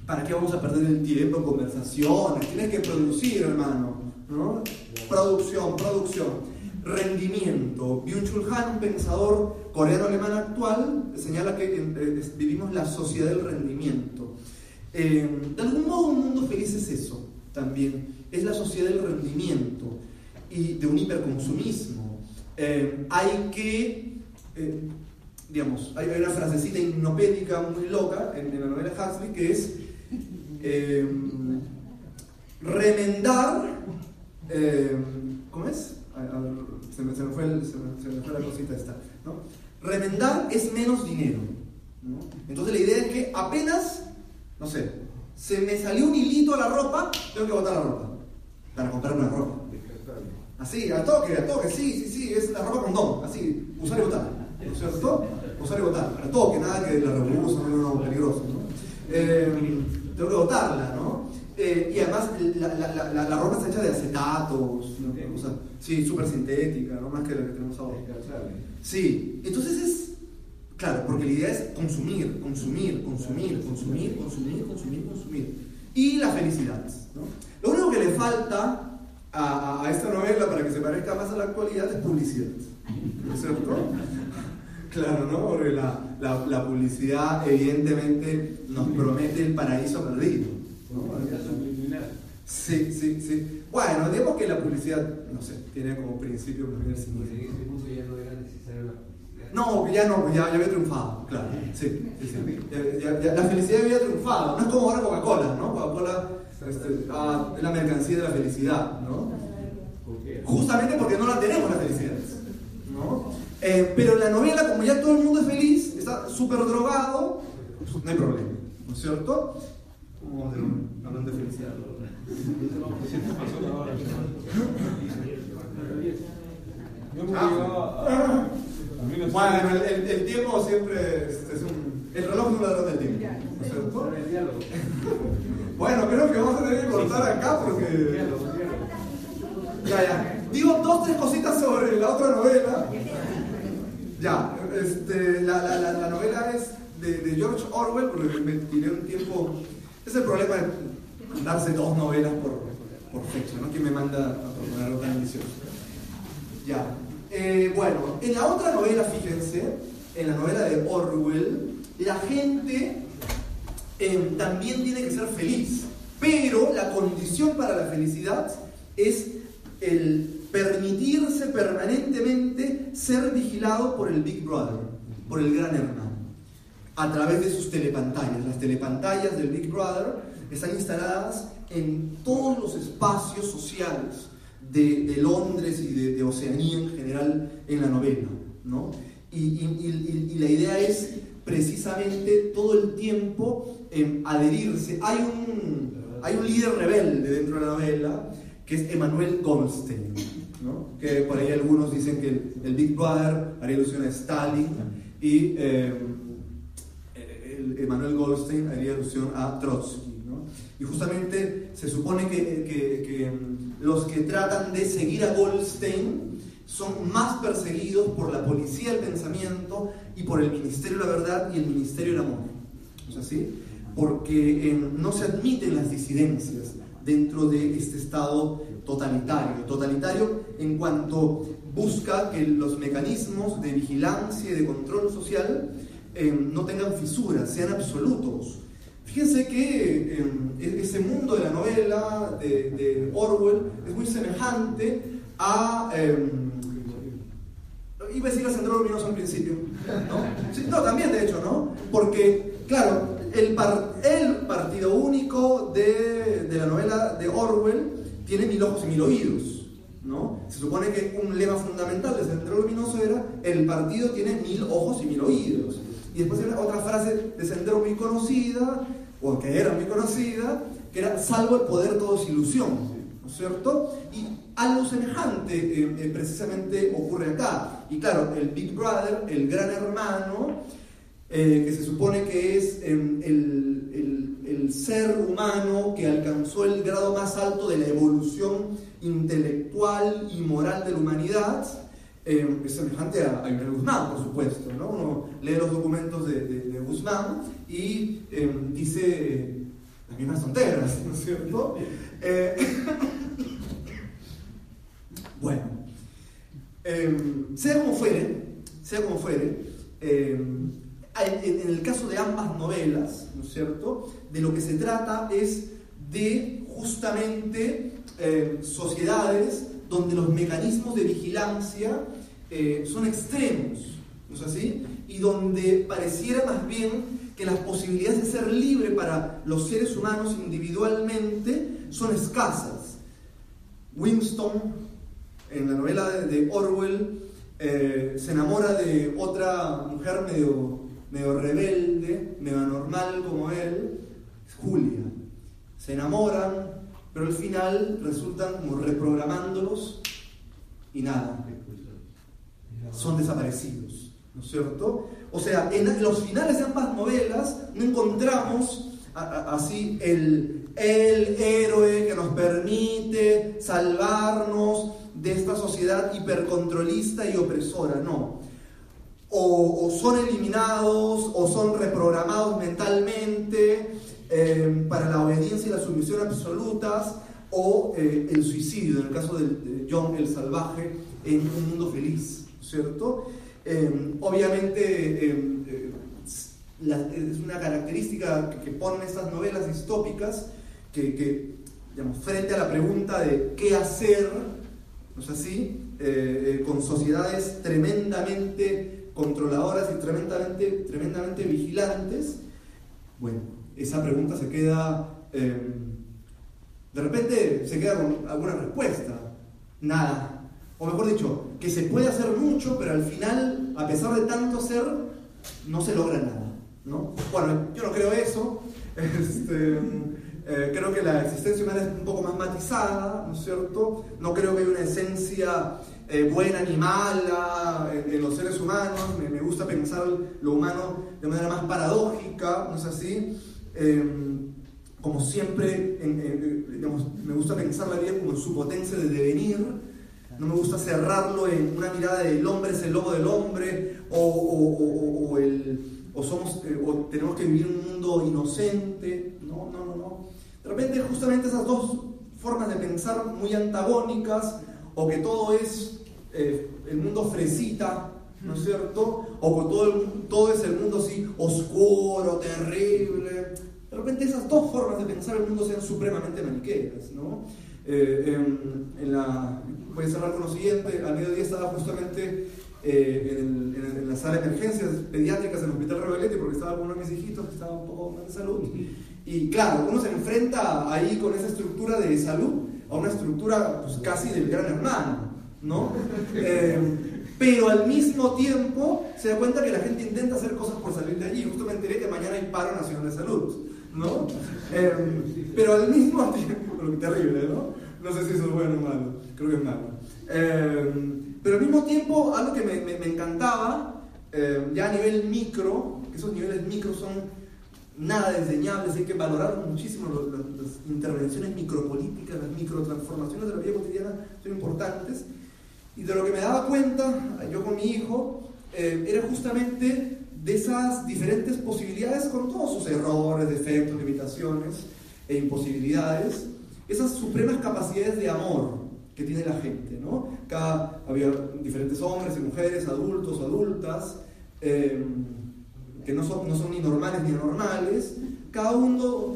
¿Para qué vamos a perder el tiempo en conversaciones? Tienes que producir, hermano, ¿no? Producción, producción rendimiento. Byung-Chul Han, un pensador coreano-alemán actual, señala que eh, vivimos la sociedad del rendimiento. Eh, de algún modo un mundo feliz es eso también, es la sociedad del rendimiento y de un hiperconsumismo. Eh, hay que, digamos, hay, una frasecita hipnopédica muy loca en, la novela Huxley que es remendar, ¿cómo es? se, me, fue la cosita esta. ¿no? Remendar es menos dinero. Entonces la idea es que apenas, no sé, se me salió un hilito a la ropa, tengo que botar la ropa para comprar una ropa. Así, a toque, a toque, sí, sí, sí, es la ropa con don, así, usar y botar. ¿No es cierto? Usar y botar, a toque, nada que la revolución no, no, peligroso. ¿no? Eh, tengo que botarla, ¿no? Eh, y además la, la, la, ropa está hecha de acetatos, sí, súper sintética, ¿no? más que la que tenemos ahora. Sí, entonces es, claro, porque la idea es consumir, consumir, consumir, consumir, consumir, consumir, consumir. Y la felicidad. ¿no? Lo único que le falta a, a, esta novela para que se parezca más a la actualidad es publicidad. ¿No es cierto? Claro, ¿no? Porque la, la, la publicidad evidentemente nos promete el paraíso perdido. Sí, sí, sí. Bueno, digamos que la publicidad, no sé, tiene como principio En ese punto ya no era necesaria la publicidad. No, ya no, ya, había triunfado, claro. Sí, sí, sí. Ya, la felicidad había triunfado. No es como ahora Coca-Cola, ¿no? Coca-Cola este, ah, es la mercancía de la felicidad, ¿no? Justamente porque no la tenemos la felicidad, ¿no? Eh, pero en la novela, como ya todo el mundo es feliz, está súper drogado, no hay problema, ¿no es cierto? hablando de felicidad. Ah. Bueno, el, el, tiempo siempre es, es, un. El reloj es un ladrón del tiempo. Bueno, creo que vamos a tener que cortar acá porque. Ya, ya. Digo dos, tres cositas sobre la otra novela. Ya, este, la, la, la, novela es de, George Orwell, porque me tiré un tiempo es el problema de darse dos novelas por, por fecha, ¿no? ¿Quién me manda a proponer algo tan ambicioso? Ya. Eh, bueno, en la otra novela, fíjense, en la novela de Orwell, la gente eh, también tiene que ser feliz, pero la condición para la felicidad es el permitirse permanentemente ser vigilado por el Big Brother, por el gran hermano a través de sus telepantallas. Las telepantallas del Big Brother están instaladas en todos los espacios sociales de, Londres y de, Oceanía en general en la novela. ¿no? Y, la idea es precisamente todo el tiempo adherirse. Hay un, hay un líder rebelde dentro de la novela que es Emanuel Goldstein, ¿no? que por ahí algunos dicen que el, Big Brother haría alusión a Stalin y... Eh, Emanuel Goldstein haría alusión a Trotsky. Y justamente se supone que, mm, los que tratan de seguir a Goldstein son más perseguidos por la policía del pensamiento y por el Ministerio de la Verdad y el Ministerio del Amor. ¿Es así? Porque no se admiten las disidencias. dentro de este estado totalitario. Totalitario en cuanto busca que los mecanismos de vigilancia y de control social eh, no tengan fisuras, sean absolutos. Fíjense que eh, ese mundo de la novela de, Orwell es muy semejante a... Eh, iba a decir a Sendero Luminoso al principio, ¿no? también de hecho, ¿no? Porque, claro, el, el partido único de, de, la novela de Orwell tiene mil ojos y mil oídos, ¿no? Se supone que un lema fundamental de Sendero Luminoso era el partido tiene mil ojos y mil oídos. Y después hay otra frase de Sendero muy conocida, o que era muy conocida, que era salvo el poder todo es ilusión, ¿no es cierto? Y algo semejante eh, eh, precisamente ocurre acá. Y claro, el Big Brother, el gran hermano, eh, que se supone que es em, el, el, ser humano que alcanzó el grado más alto de la evolución intelectual y moral de la humanidad, em, es semejante a, a Guzmán, por supuesto. ¿no? Uno lee los documentos de, de, Guzmán y em, dice las mismas tonteras, ¿no es cierto? bueno, sea como fuere, sea como fuere, en el caso de ambas novelas, ¿no es cierto? De lo que se trata es de justamente eh, sociedades donde los mecanismos de vigilancia eh, son extremos, ¿no es así? Y donde pareciera más bien que las posibilidades de ser libre para los seres humanos individualmente son escasas. Winston, en la novela de, Orwell, eh, se enamora de otra mujer medio medio rebelde, medio anormal como él, Julia. Se enamoran, pero al final resultan como reprogramándolos y nada. Son desaparecidos, ¿no es cierto? O sea, en los finales de ambas novelas no encontramos así el, el héroe que nos permite salvarnos de esta sociedad hipercontrolista y opresora, no o, son eliminados o son reprogramados mentalmente eh, para la obediencia y la sumisión absolutas o eh, el suicidio, en el caso de, John el Salvaje, en un mundo feliz, ¿cierto? Eh, obviamente es una característica que, ponen estas novelas distópicas que, frente a la pregunta de qué hacer, ¿no es así? con sociedades tremendamente controladoras y tremendamente, tremendamente vigilantes, bueno, esa pregunta se queda, em, de repente se queda con alguna respuesta, nada. O mejor dicho, que se puede hacer mucho, pero al final, a pesar de tanto hacer, no se logra nada. ¿no? Bueno, yo no creo eso. Este, eh, creo que la existencia humana es un poco más matizada, ¿no es cierto? No creo que haya una esencia eh, buena ni mala en, los seres humanos, me, gusta pensar lo humano de manera más paradójica, ¿no es así? Em, como siempre, me gusta pensar la vida como en su potencia de devenir, no me gusta cerrarlo en una mirada del hombre es el lobo del hombre, o, el, o somos, eh, o tenemos que vivir un mundo inocente, no, no, no, no. De repente justamente esas dos formas de pensar muy antagónicas, o que todo es eh, el mundo fresita, ¿no es cierto? O con todo, todo es el mundo así oscuro, terrible. De repente esas dos formas de pensar el mundo sean supremamente maniqueas, ¿no? Eh, en, la, voy a cerrar con lo siguiente, al mediodía estaba justamente eh, en, la sala de emergencias pediátricas en el Hospital Rebelete porque estaba con uno de mis hijitos que estaba un poco mal de salud. Y claro, uno se enfrenta ahí con esa estructura de salud a una estructura pues, casi del gran hermano. ¿No? Eh, pero al mismo tiempo se da cuenta que la gente intenta hacer cosas por salir de allí. Justo me enteré que mañana hay paro nacional de salud, ¿no? Eh, pero al mismo tiempo, terrible, ¿no? No sé si eso es bueno o malo, creo que es malo. Eh, pero al mismo tiempo, algo que me, me, encantaba, ya a nivel micro, que esos niveles micro son nada desdeñables, hay que valorar muchísimo las intervenciones micropolíticas, las microtransformaciones de la vida cotidiana son importantes. Y de lo que me daba cuenta, yo con mi hijo, eh, era justamente de esas diferentes posibilidades, con todos sus errores, defectos, limitaciones e imposibilidades, esas supremas capacidades de amor que tiene la gente. ¿no? Cada, había diferentes hombres y mujeres, adultos, adultas, eh, que no son, no son ni normales ni anormales, cada uno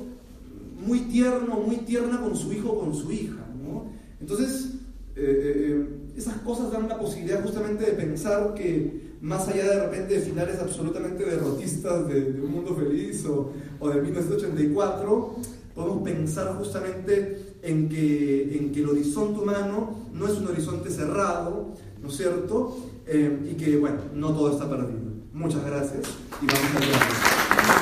muy tierno, muy tierna con su hijo o con su hija. ¿no? Entonces, eh, eh, esas cosas dan la posibilidad justamente de pensar que más allá de repente de finales absolutamente derrotistas de, Un Mundo Feliz o, o, de 1984, podemos pensar justamente en que, en que el horizonte humano no es un horizonte cerrado, ¿no es cierto? Eh, y que, bueno, no todo está perdido. Muchas gracias y vamos a.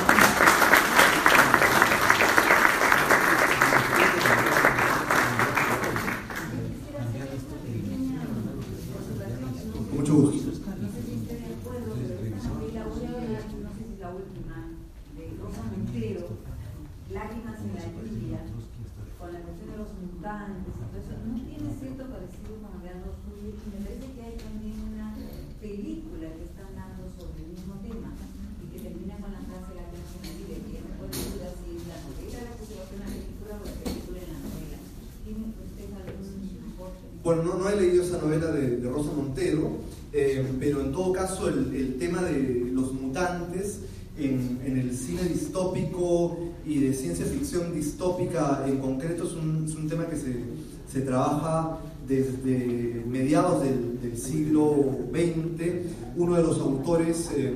eh, pero en todo caso el, tema de los mutantes en, el cine distópico y de ciencia ficción distópica en concreto es un, tema que se, trabaja desde mediados del, siglo XX. Uno de los autores eh,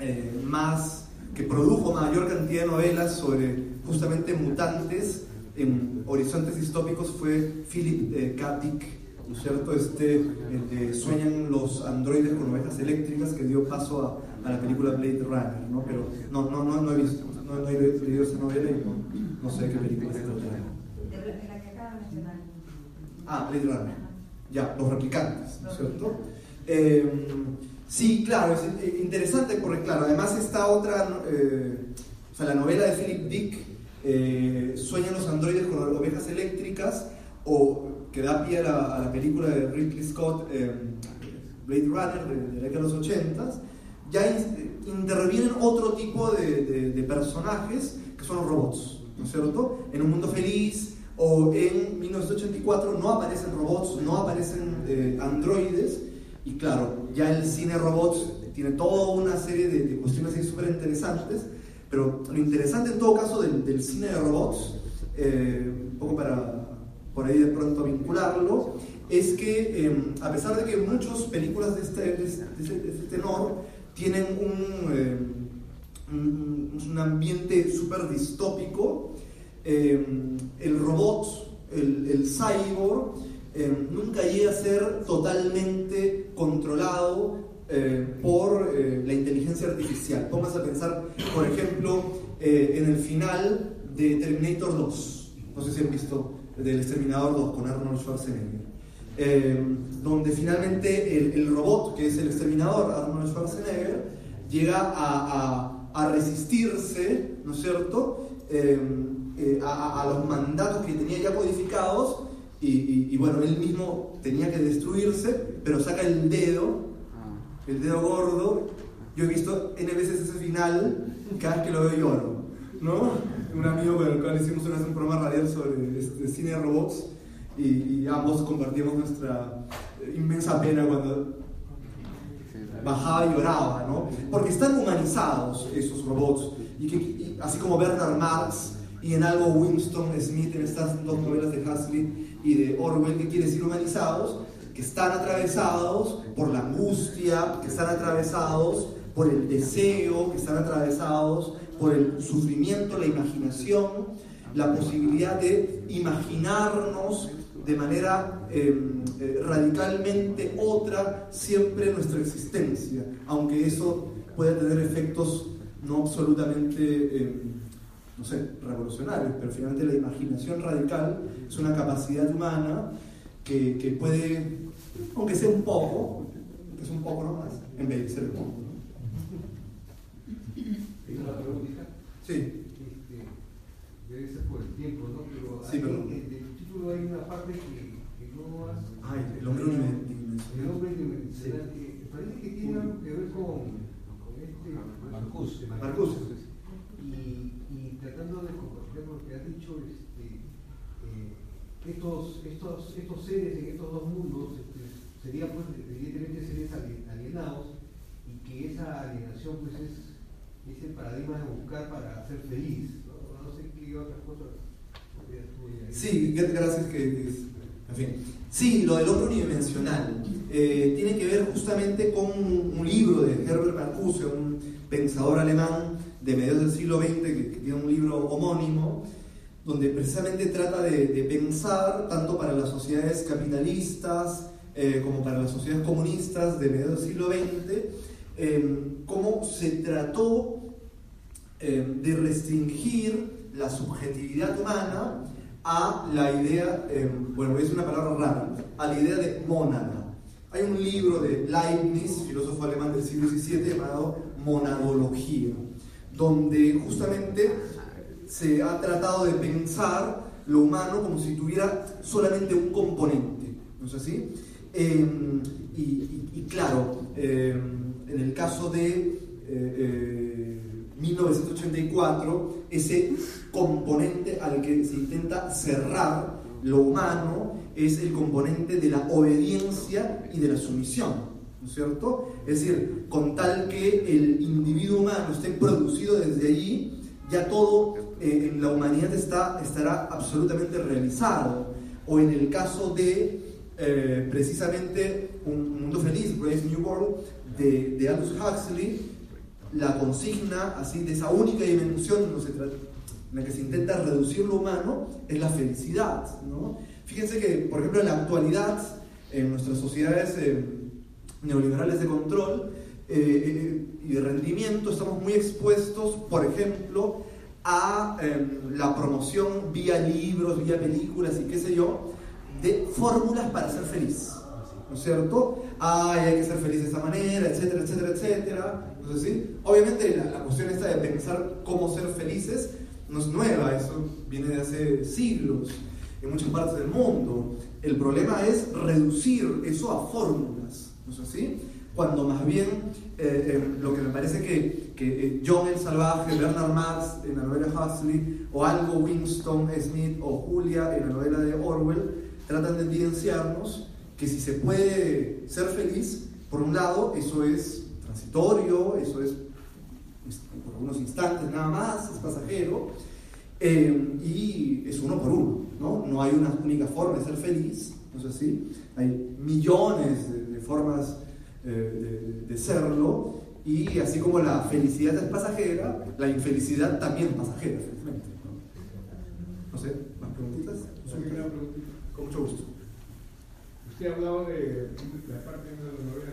eh, más que produjo mayor cantidad de novelas sobre justamente mutantes en horizontes distópicos fue Philip eh, K. Dick, ¿no es cierto? Este, el de Sueñan los androides con ovejas eléctricas que dio paso a, a, la película Blade Runner, ¿no? Pero no, no, no, no he visto, no, no he leído esa novela y no, no sé qué película es Ah, Blade Runner. Ya, los replicantes, ¿no es cierto? Eh, sí, claro, es eh, interesante porque, claro, además está otra, eh, o sea, la novela de Philip Dick eh, Sueñan los androides con ovejas eléctricas, o que da pie a la, película de Ridley Scott, eh, Blade Runner, de, la década de los 80, ya intervienen otro tipo de, personajes que son los robots, ¿no es cierto? En un mundo feliz o en 1984 no aparecen robots, no aparecen eh, androides, y claro, ya el cine robots tiene toda una serie de, cuestiones súper interesantes pero lo interesante en todo caso del, cine de robots, eh, un poco para por ahí de pronto vincularlo, es que em, a pesar de que muchas películas de este, de este, este tenor tienen un, em, un, ambiente súper distópico, em, el robot, el, el cyborg, nunca llega a ser totalmente controlado eh, por eh, la inteligencia artificial. Vamos a pensar, por ejemplo, eh, en el final de Terminator 2. No sé si han visto del Exterminador 2 con Arnold Schwarzenegger. donde finalmente el, robot, que es el exterminador, Arnold Schwarzenegger, llega a, a, resistirse, ¿no es cierto?, a, los mandatos que tenía ya codificados y, y, bueno, él mismo tenía que destruirse, pero saca el dedo el dedo gordo, yo he visto N veces ese final, cada vez que lo veo lloro, ¿no? Un amigo con el cual hicimos una, un programa radial sobre este, cine de robots y, ambos compartimos nuestra inmensa pena cuando bajaba y lloraba, ¿no? Porque están humanizados esos robots, y que, así como Bernard Marx y en algo Winston Smith en estas dos novelas de Huxley y de Orwell, que quiere decir humanizados, que están atravesados por la angustia, que están atravesados por el deseo, que están atravesados por el sufrimiento, la imaginación, la posibilidad de imaginarnos de manera em, eh, radicalmente otra siempre nuestra existencia, aunque eso pueda tener efectos no absolutamente, em, no sé, revolucionarios, pero finalmente la imaginación radical es una capacidad humana que, puede aunque sea un poco, es un poco nomás, embellecer el mundo. ¿No? una pregunta? Sí. Este, debe ser por el tiempo, ¿no? Pero sí, pero... en el título hay una parte que, que no has... Ay, el hombre unidimensional. El hombre unidimensional. Sí. Parece que tiene algo que ver con, con este Marcus. Marcus. Y, y tratando de compartir lo que has dicho, este, estos, estos, estos seres en estos dos mundos este, serían pues evidentemente seres alienados y que esa alienación pues es, es el paradigma de buscar para ser feliz. No, no sé qué otras cosas Sí, gracias que, en fin. Sí, lo del hombre unidimensional eh, tiene que ver justamente con un, libro de Herbert Marcuse, un pensador alemán de mediados del siglo XX que tiene un libro homónimo donde precisamente trata de, pensar, tanto para las sociedades capitalistas eh, como para las sociedades comunistas de mediados del siglo XX, em, cómo se trató em, de restringir la subjetividad humana a la idea, em, bueno, es una palabra rara, a la idea de mónada. Hay un libro de Leibniz, filósofo alemán del siglo XVII, llamado Monadología, donde justamente se ha tratado de pensar lo humano como si tuviera solamente un componente, ¿no es así? Em, y, claro, em, en el caso de 1984, eh, eh, ese componente al que se intenta cerrar lo humano es el componente de la obediencia y de la sumisión, ¿no es cierto? Es decir, con tal que el individuo humano esté producido desde allí, ya todo eh, en la humanidad está, estará absolutamente realizado. O en el caso de eh, precisamente Un Mundo Feliz, Brave New World, de, de Aldous Huxley, la consigna así de esa única dimensión en la que se intenta reducir lo humano es la felicidad. ¿no? Fíjense que, por ejemplo, en la actualidad, en nuestras sociedades eh, neoliberales de control, y de rendimiento, estamos muy expuestos, por ejemplo, a em, la promoción vía libros, vía películas y qué sé yo, de fórmulas para ser feliz. ¿No es cierto? Ay, hay que ser feliz de esta manera, etcétera, etcétera, etcétera. ¿No ¿sí? Obviamente la, la, cuestión esta de pensar cómo ser felices no es nueva, eso viene de hace siglos en muchas partes del mundo. El problema es reducir eso a fórmulas. ¿No es así? cuando más bien eh, eh, lo que me parece que, que, eh, John el Salvaje, Bernard Marx en la novela Huxley, o algo Winston Smith o Julia en la novela de Orwell, tratan de evidenciarnos que si se puede ser feliz, por un lado, eso es transitorio, eso es por unos instantes nada más, es pasajero, y es uno por uno, ¿no? No hay una única forma de ser feliz, ¿no es así? Hay millones de, formas eh, de, serlo, y así como la felicidad es pasajera, la infelicidad también es pasajera. ¿no? sé, ¿más preguntitas? Con mucho gusto. Usted ha hablado de la parte de la novela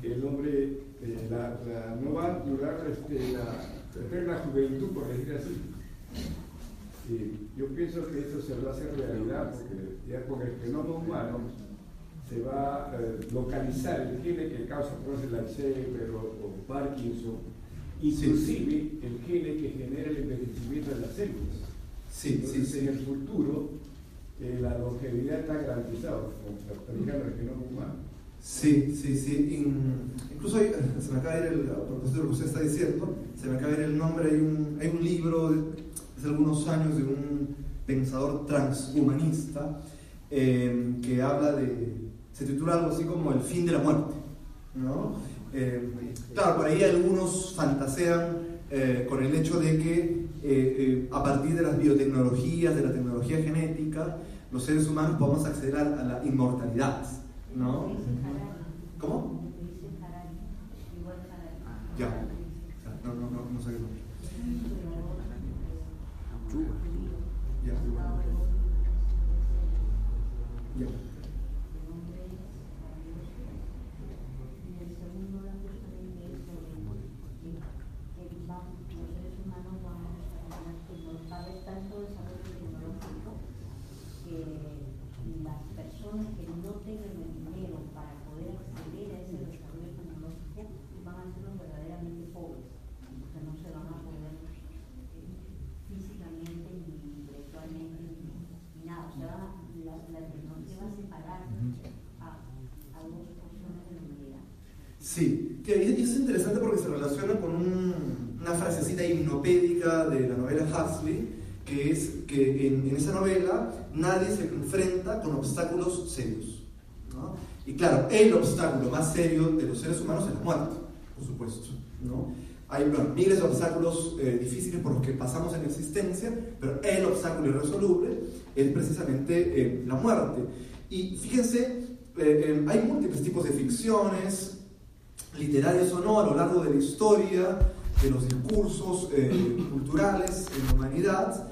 que el hombre, eh, la, no va a durar este, la, la juventud, por decir así. yo pienso que eso se va a hacer realidad, porque ya con el fenómeno humano, se va a eh, localizar el gene que causa el Alzheimer o, Parkinson, inclusive el gene que genera el envejecimiento de las células. Sí, Entonces, en el futuro eh, la longevidad está garantizada, como el genoma humano. Sí, sí, sí. incluso se me acaba de ir el, a propósito lo que usted está diciendo, se me acaba de ir el nombre, hay un, hay un libro hace algunos años de un pensador transhumanista eh, que habla de, se titula algo así como El fin de la muerte. ¿no? Eh, claro, por ahí algunos fantasean eh, con el hecho de que eh, a partir de las biotecnologías, de la tecnología genética, los seres humanos podemos acceder a, la inmortalidad. ¿no? ¿Cómo? Ya. No, no, no, no sé qué Ya. Ya. Sí, que es interesante porque se relaciona con una frasecita himnopédica de la novela Huxley, que es que en, esa novela nadie se enfrenta con obstáculos serios. Y claro, el obstáculo más serio de los seres humanos es la muerte, por supuesto. ¿no? Hay miles de obstáculos eh, difíciles por los que pasamos en existencia, pero el obstáculo irresoluble es precisamente eh, la muerte. Y fíjense, eh, hay múltiples tipos de ficciones, literarias o no, a lo largo de la historia, de los discursos culturales en la humanidad,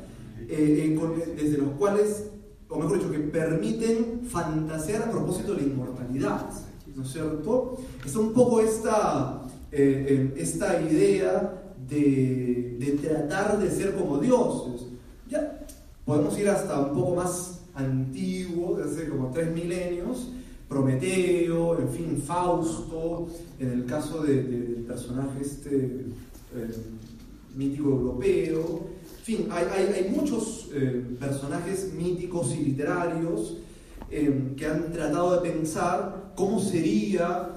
desde los cuales, o mejor dicho, que permiten fantasear a propósito de la inmortalidad, ¿no es cierto? Es un poco esta eh, esta idea de, tratar de ser como dioses. Ya podemos ir hasta un poco más antiguo, de hace como tres milenios, Prometeo, en fin, Fausto, en el caso del personaje este eh, mítico europeo. En fin, hay, muchos eh, personajes míticos y literarios que han tratado de pensar cómo sería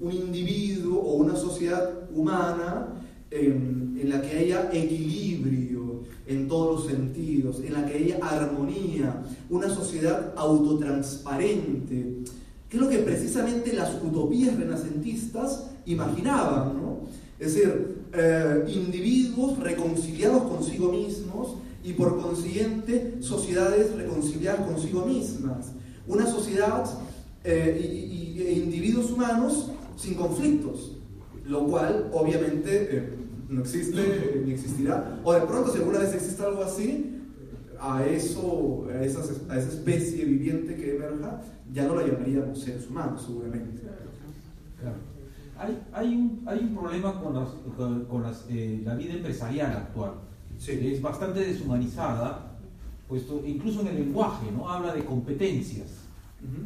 un individuo o una sociedad humana en la que haya equilibrio en todos los sentidos, en la que haya armonía, una sociedad autotransparente, que es lo que precisamente las utopías renacentistas imaginaban, ¿no? Es decir, eh, individuos reconciliados consigo mismos y por consiguiente sociedades reconciliadas consigo mismas. Una sociedad eh, y, individuos humanos sin conflictos, lo cual obviamente eh, no existe eh, ni existirá, o de pronto si alguna vez existe algo así, a eso, a, a esa especie viviente que emerja, ya no la llamaríamos seres humanos, seguramente. Hay, hay, un, hay un problema con, las, con, las, la vida empresarial actual. Es bastante deshumanizada, puesto incluso en el lenguaje, ¿no? Habla de competencias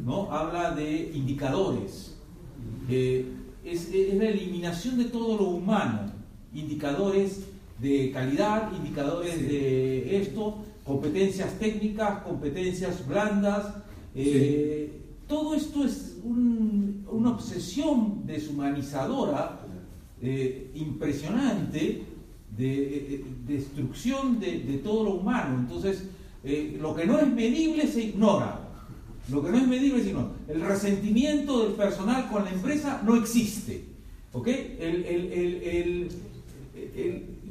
¿no? Habla de indicadores. Eh, es, la eliminación de todo lo humano, indicadores de calidad, indicadores de esto, competencias técnicas, competencias blandas. Eh, todo esto es una obsesión deshumanizadora eh, impresionante de, destrucción de, de, todo lo humano. Entonces, lo que no es medible se ignora. Lo que no es medible, sino el resentimiento del personal con la empresa no existe. ¿Ok? El,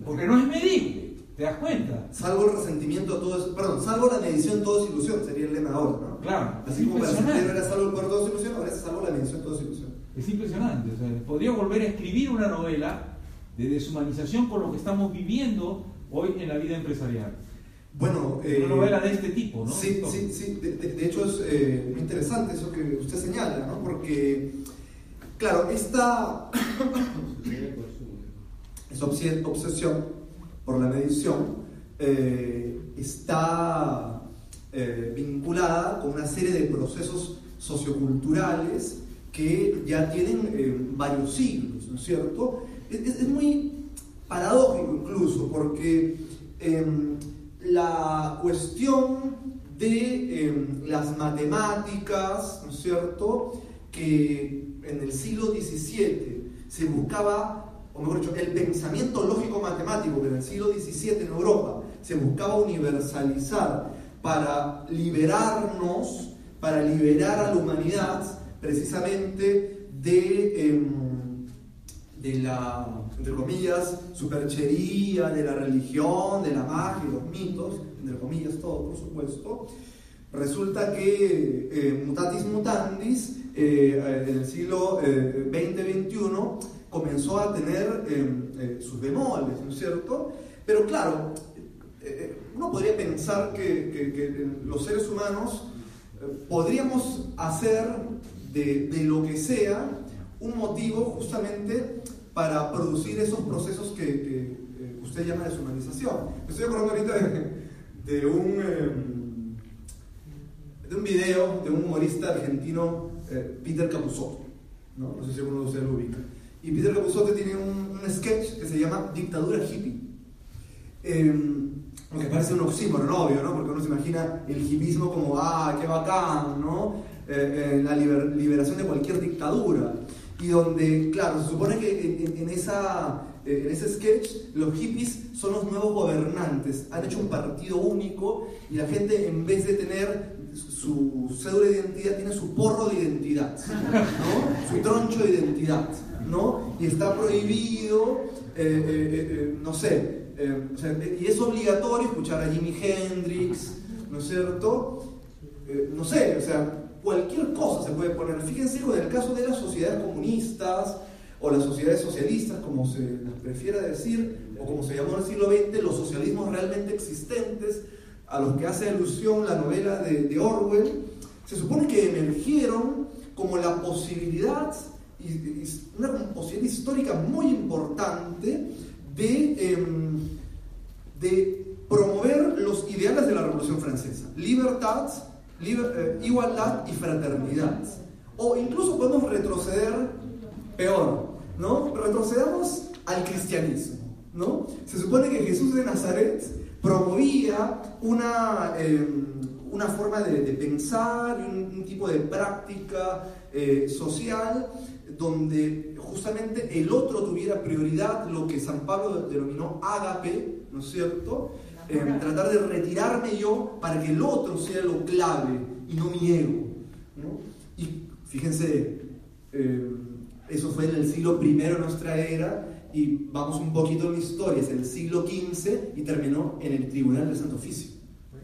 porque no es medible, ¿te das cuenta? Salvo el resentimiento, todo es, perdón, salvo la medición, todo es ilusión, sería el lema ahora, ¿no? Claro. Así como para el era salvo el cuerpo, todo es ilusión, ahora es salvo la medición, todo es ilusión. Es impresionante. O sea, podría volver a escribir una novela de deshumanización con lo que estamos viviendo hoy en la vida empresarial. Bueno, eh, una novela de este tipo, ¿no? Sí, sí, sí. De, hecho es eh, muy interesante eso que usted señala, ¿no? Porque, claro, esta, obsesión por la medición eh, está vinculada con una serie de procesos socioculturales que ya tienen varios siglos, ¿no es cierto? Es, es muy paradójico incluso, porque em, la cuestión de em, las matemáticas, ¿no es cierto?, que en el siglo XVII se buscaba, o mejor dicho, el pensamiento lógico-matemático que en el siglo XVII en Europa se buscaba universalizar para liberarnos, para liberar a la humanidad precisamente de, em, de la entre comillas, superchería de la religión, de la magia, los mitos, entre comillas todo, por supuesto, resulta que eh, mutatis mutandis eh, en el siglo XX-XXI eh, comenzó a tener sus bemoles, ¿no es cierto? Pero claro, uno podría pensar que, los seres humanos podríamos hacer de, de, lo que sea un motivo justamente para producir esos procesos que, eh, usted llama deshumanización. Me estoy acordando ahorita de, un, em, de un video de un humorista argentino, eh, Peter Capusotto. ¿no? sé si alguno de ustedes lo ubica. Y Peter Capusotto tiene un, sketch que se llama Dictadura Hippie. Eh, que parece un oxímoron, obvio, ¿no? Porque uno se imagina el hippismo como, ah, qué bacán, ¿no? Eh, la liberación de cualquier dictadura. y donde, claro, se supone que en, esa, eh, en ese sketch los hippies son los nuevos gobernantes, han hecho un partido único y la gente en vez de tener su cédula de identidad tiene su porro de identidad, ¿no? su troncho de identidad, ¿no? y está prohibido, eh, eh, no sé, y es obligatorio escuchar a Jimi Hendrix, ¿no es cierto? no sé, o sea, cualquier cosa se puede poner. Fíjense en el caso de las sociedades comunistas o las sociedades socialistas, como se las prefiera decir, o como se llamó en el siglo XX, los socialismos realmente existentes, a los que hace alusión la novela de, Orwell, se supone que emergieron como la posibilidad, una posibilidad histórica muy importante de, em, de promover los ideales de la Revolución Francesa. Libertad, eh, igualdad y fraternidad. O incluso podemos retroceder peor, ¿no? Retrocedamos al cristianismo, ¿no? Se supone que Jesús de Nazaret promovía una, em, una forma de, pensar, un, un, tipo de práctica eh, social donde justamente el otro tuviera prioridad, lo que San Pablo denominó ágape, ¿no es cierto? tratar de retirarme yo para que el otro sea lo clave y no mi ego. Y fíjense, eh, eso fue en el siglo I de nuestra era y vamos un poquito en la historia, es el siglo XV y terminó en el Tribunal del Santo Oficio,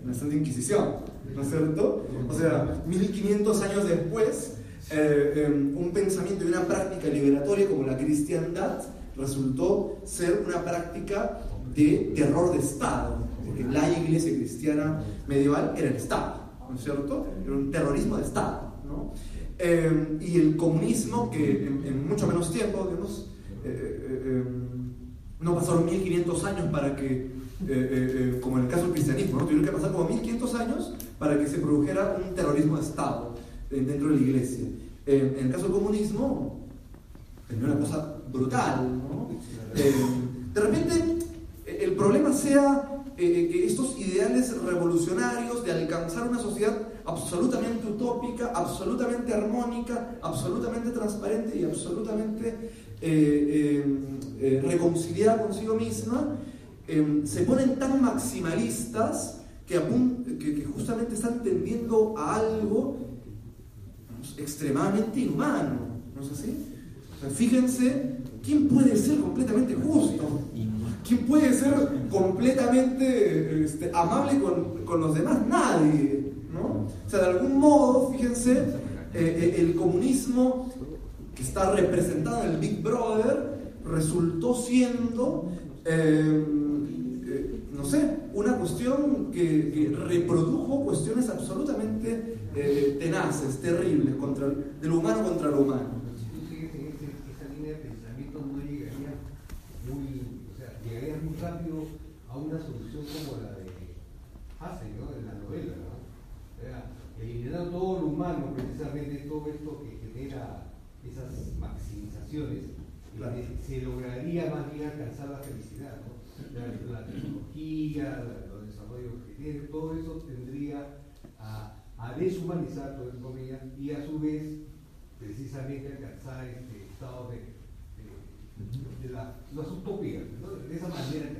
en la Santa Inquisición, ¿no es cierto? O sea, 1500 años después, eh, em, un pensamiento y una práctica liberatoria como la cristiandad resultó ser una práctica de terror de Estado, porque la iglesia cristiana medieval era el Estado, ¿no es cierto? Era un terrorismo de Estado, ¿no? Eh, y el comunismo, que en, mucho menos tiempo, digamos, eh, eh, no pasaron 1500 años para que, como en el caso del cristianismo, ¿no? tuvieron que pasar como 1500 años para que se produjera un terrorismo de Estado dentro de la iglesia. en el caso del comunismo, tenía una cosa brutal, ¿no? de repente, el problema sea eh, que estos ideales revolucionarios de alcanzar una sociedad absolutamente utópica, absolutamente armónica, absolutamente transparente y absolutamente eh, eh, reconciliada consigo misma, se ponen tan maximalistas que, que, justamente están tendiendo a algo extremadamente inhumano, ¿no es así? fíjense, ¿quién puede ser completamente justo? ¿Quién puede ser completamente este, amable con, los demás? Nadie. ¿no? O sea, de algún modo, fíjense, eh, eh, el comunismo que está representado en el Big Brother resultó siendo, eh, no sé, una cuestión que, reprodujo cuestiones absolutamente tenaces, terribles, contra, de lo humano contra lo humano. rápido a una solución como la de Hasse, ¿no? En la novela, ¿no? O sea, eliminando todo lo humano, precisamente todo esto que genera esas maximizaciones, se lograría más bien alcanzar la felicidad, ¿no? La, tecnología, los desarrollos que tiene, todo eso tendría a, deshumanizar, todo comillas, y a su vez, precisamente alcanzar este estado de de la, las utopías, de esa manera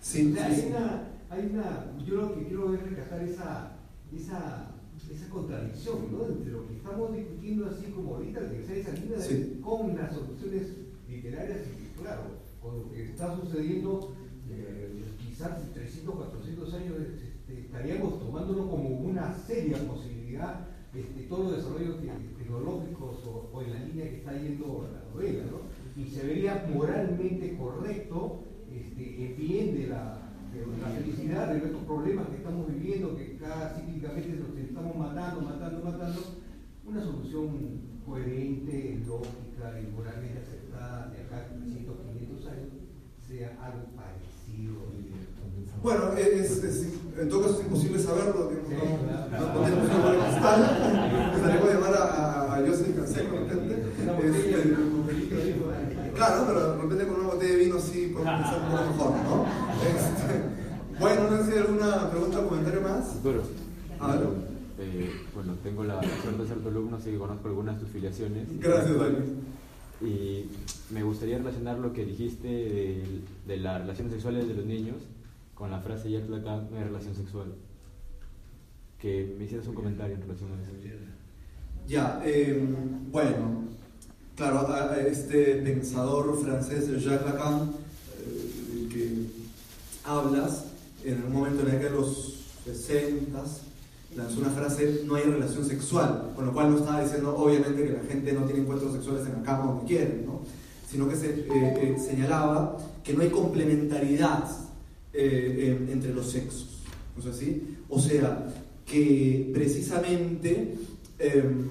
sí, hay, una, hay una, yo lo que quiero es rescatar esa, esa, esa contradicción ¿no? entre lo que estamos discutiendo así como ahorita, de esa línea con las soluciones literarias y claro, con lo que está sucediendo, eh, quizás 300, 400 años este, estaríamos tomándolo como una seria posibilidad este, todos los desarrollos tecnológicos o, o, en la línea que está yendo la novela, ¿no? y se vería moralmente correcto este, en bien de la, felicidad, de nuestros problemas que estamos viviendo, que cada cíclicamente nos estamos matando, matando, matando, una solución coherente, lógica y moralmente aceptada de acá 300, 500 años sea algo parecido. Bueno, es, es, en todo caso es imposible saberlo, no, no, tenemos una bola cristal. A llamar a, a Joseph Canseco, de repente. Claro, pero de repente con una botella de vino sí podemos pensar un poco mejor, ¿no? Este, bueno, no sé si hay alguna pregunta o comentario más. Duro. Ah, eh, bueno, tengo la suerte de ser tu alumno, así que conozco algunas de tus filiaciones. Gracias, Dani. Y me gustaría relacionar lo que dijiste de, de las relaciones sexuales de los niños con la frase Jacques Lacan, no hay relación sexual. Que me hicieras un comentario en relación a eso. Ya, eh, bueno, claro, este pensador francés, Jacques Lacan, eh, que hablas, en un momento en el que los 60 lanzó una frase, no hay relación sexual, con lo cual no estaba diciendo obviamente que la gente no tiene encuentros sexuales en la cama donde quieren, ¿no? sino que se, eh, eh, señalaba que no hay complementariedad eh, entre los sexos. ¿no así? O sea, que precisamente, em,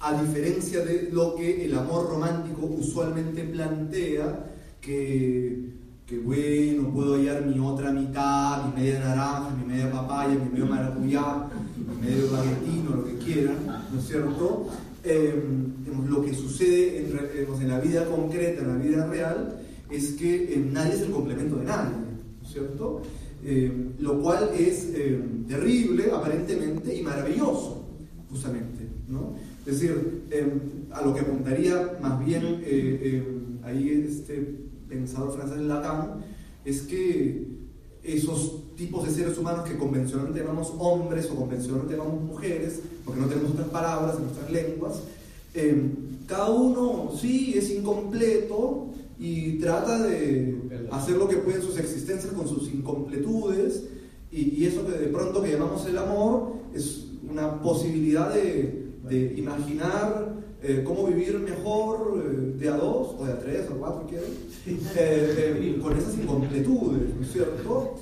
a diferencia de lo que el amor romántico usualmente plantea, que, que bueno, puedo hallar mi otra mitad, mi media naranja, mi media papaya, mi medio maracuyá, mi medio baguetino, lo que quieran, ¿no es cierto? Em, lo que sucede en, en, la vida concreta, en la vida real, es que em, nadie es el complemento de nadie, ¿no es cierto? Em, lo cual es terrible, aparentemente, y maravilloso, justamente, ¿no? Es decir, a lo que apuntaría más bien eh, ahí este pensador francés Lacan, es que esos tipos de seres humanos que convencionalmente llamamos hombres o convencionalmente llamamos mujeres, porque no tenemos otras palabras en nuestras lenguas, eh, cada uno sí es incompleto y trata de hacer lo que puede en sus existencias con sus incompletudes y, eso que de pronto que llamamos el amor es una posibilidad de, de imaginar eh, cómo vivir mejor eh, de a dos o de a tres o cuatro, eh, con esas incompletudes, ¿no es cierto?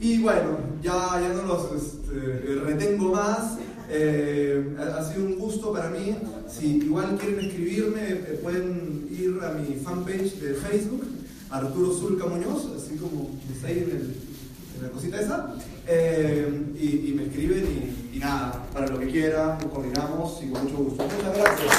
Y bueno, ya, ya no los este, retengo más. Ha sido un gusto para mí. Si igual quieren escribirme, pueden ir a mi fanpage de Facebook, Arturo Zulca Muñoz, así como está ahí en, la cosita esa. y, me escriben y, y, nada, para lo que quieran, lo coordinamos y con mucho gusto. Muchas gracias.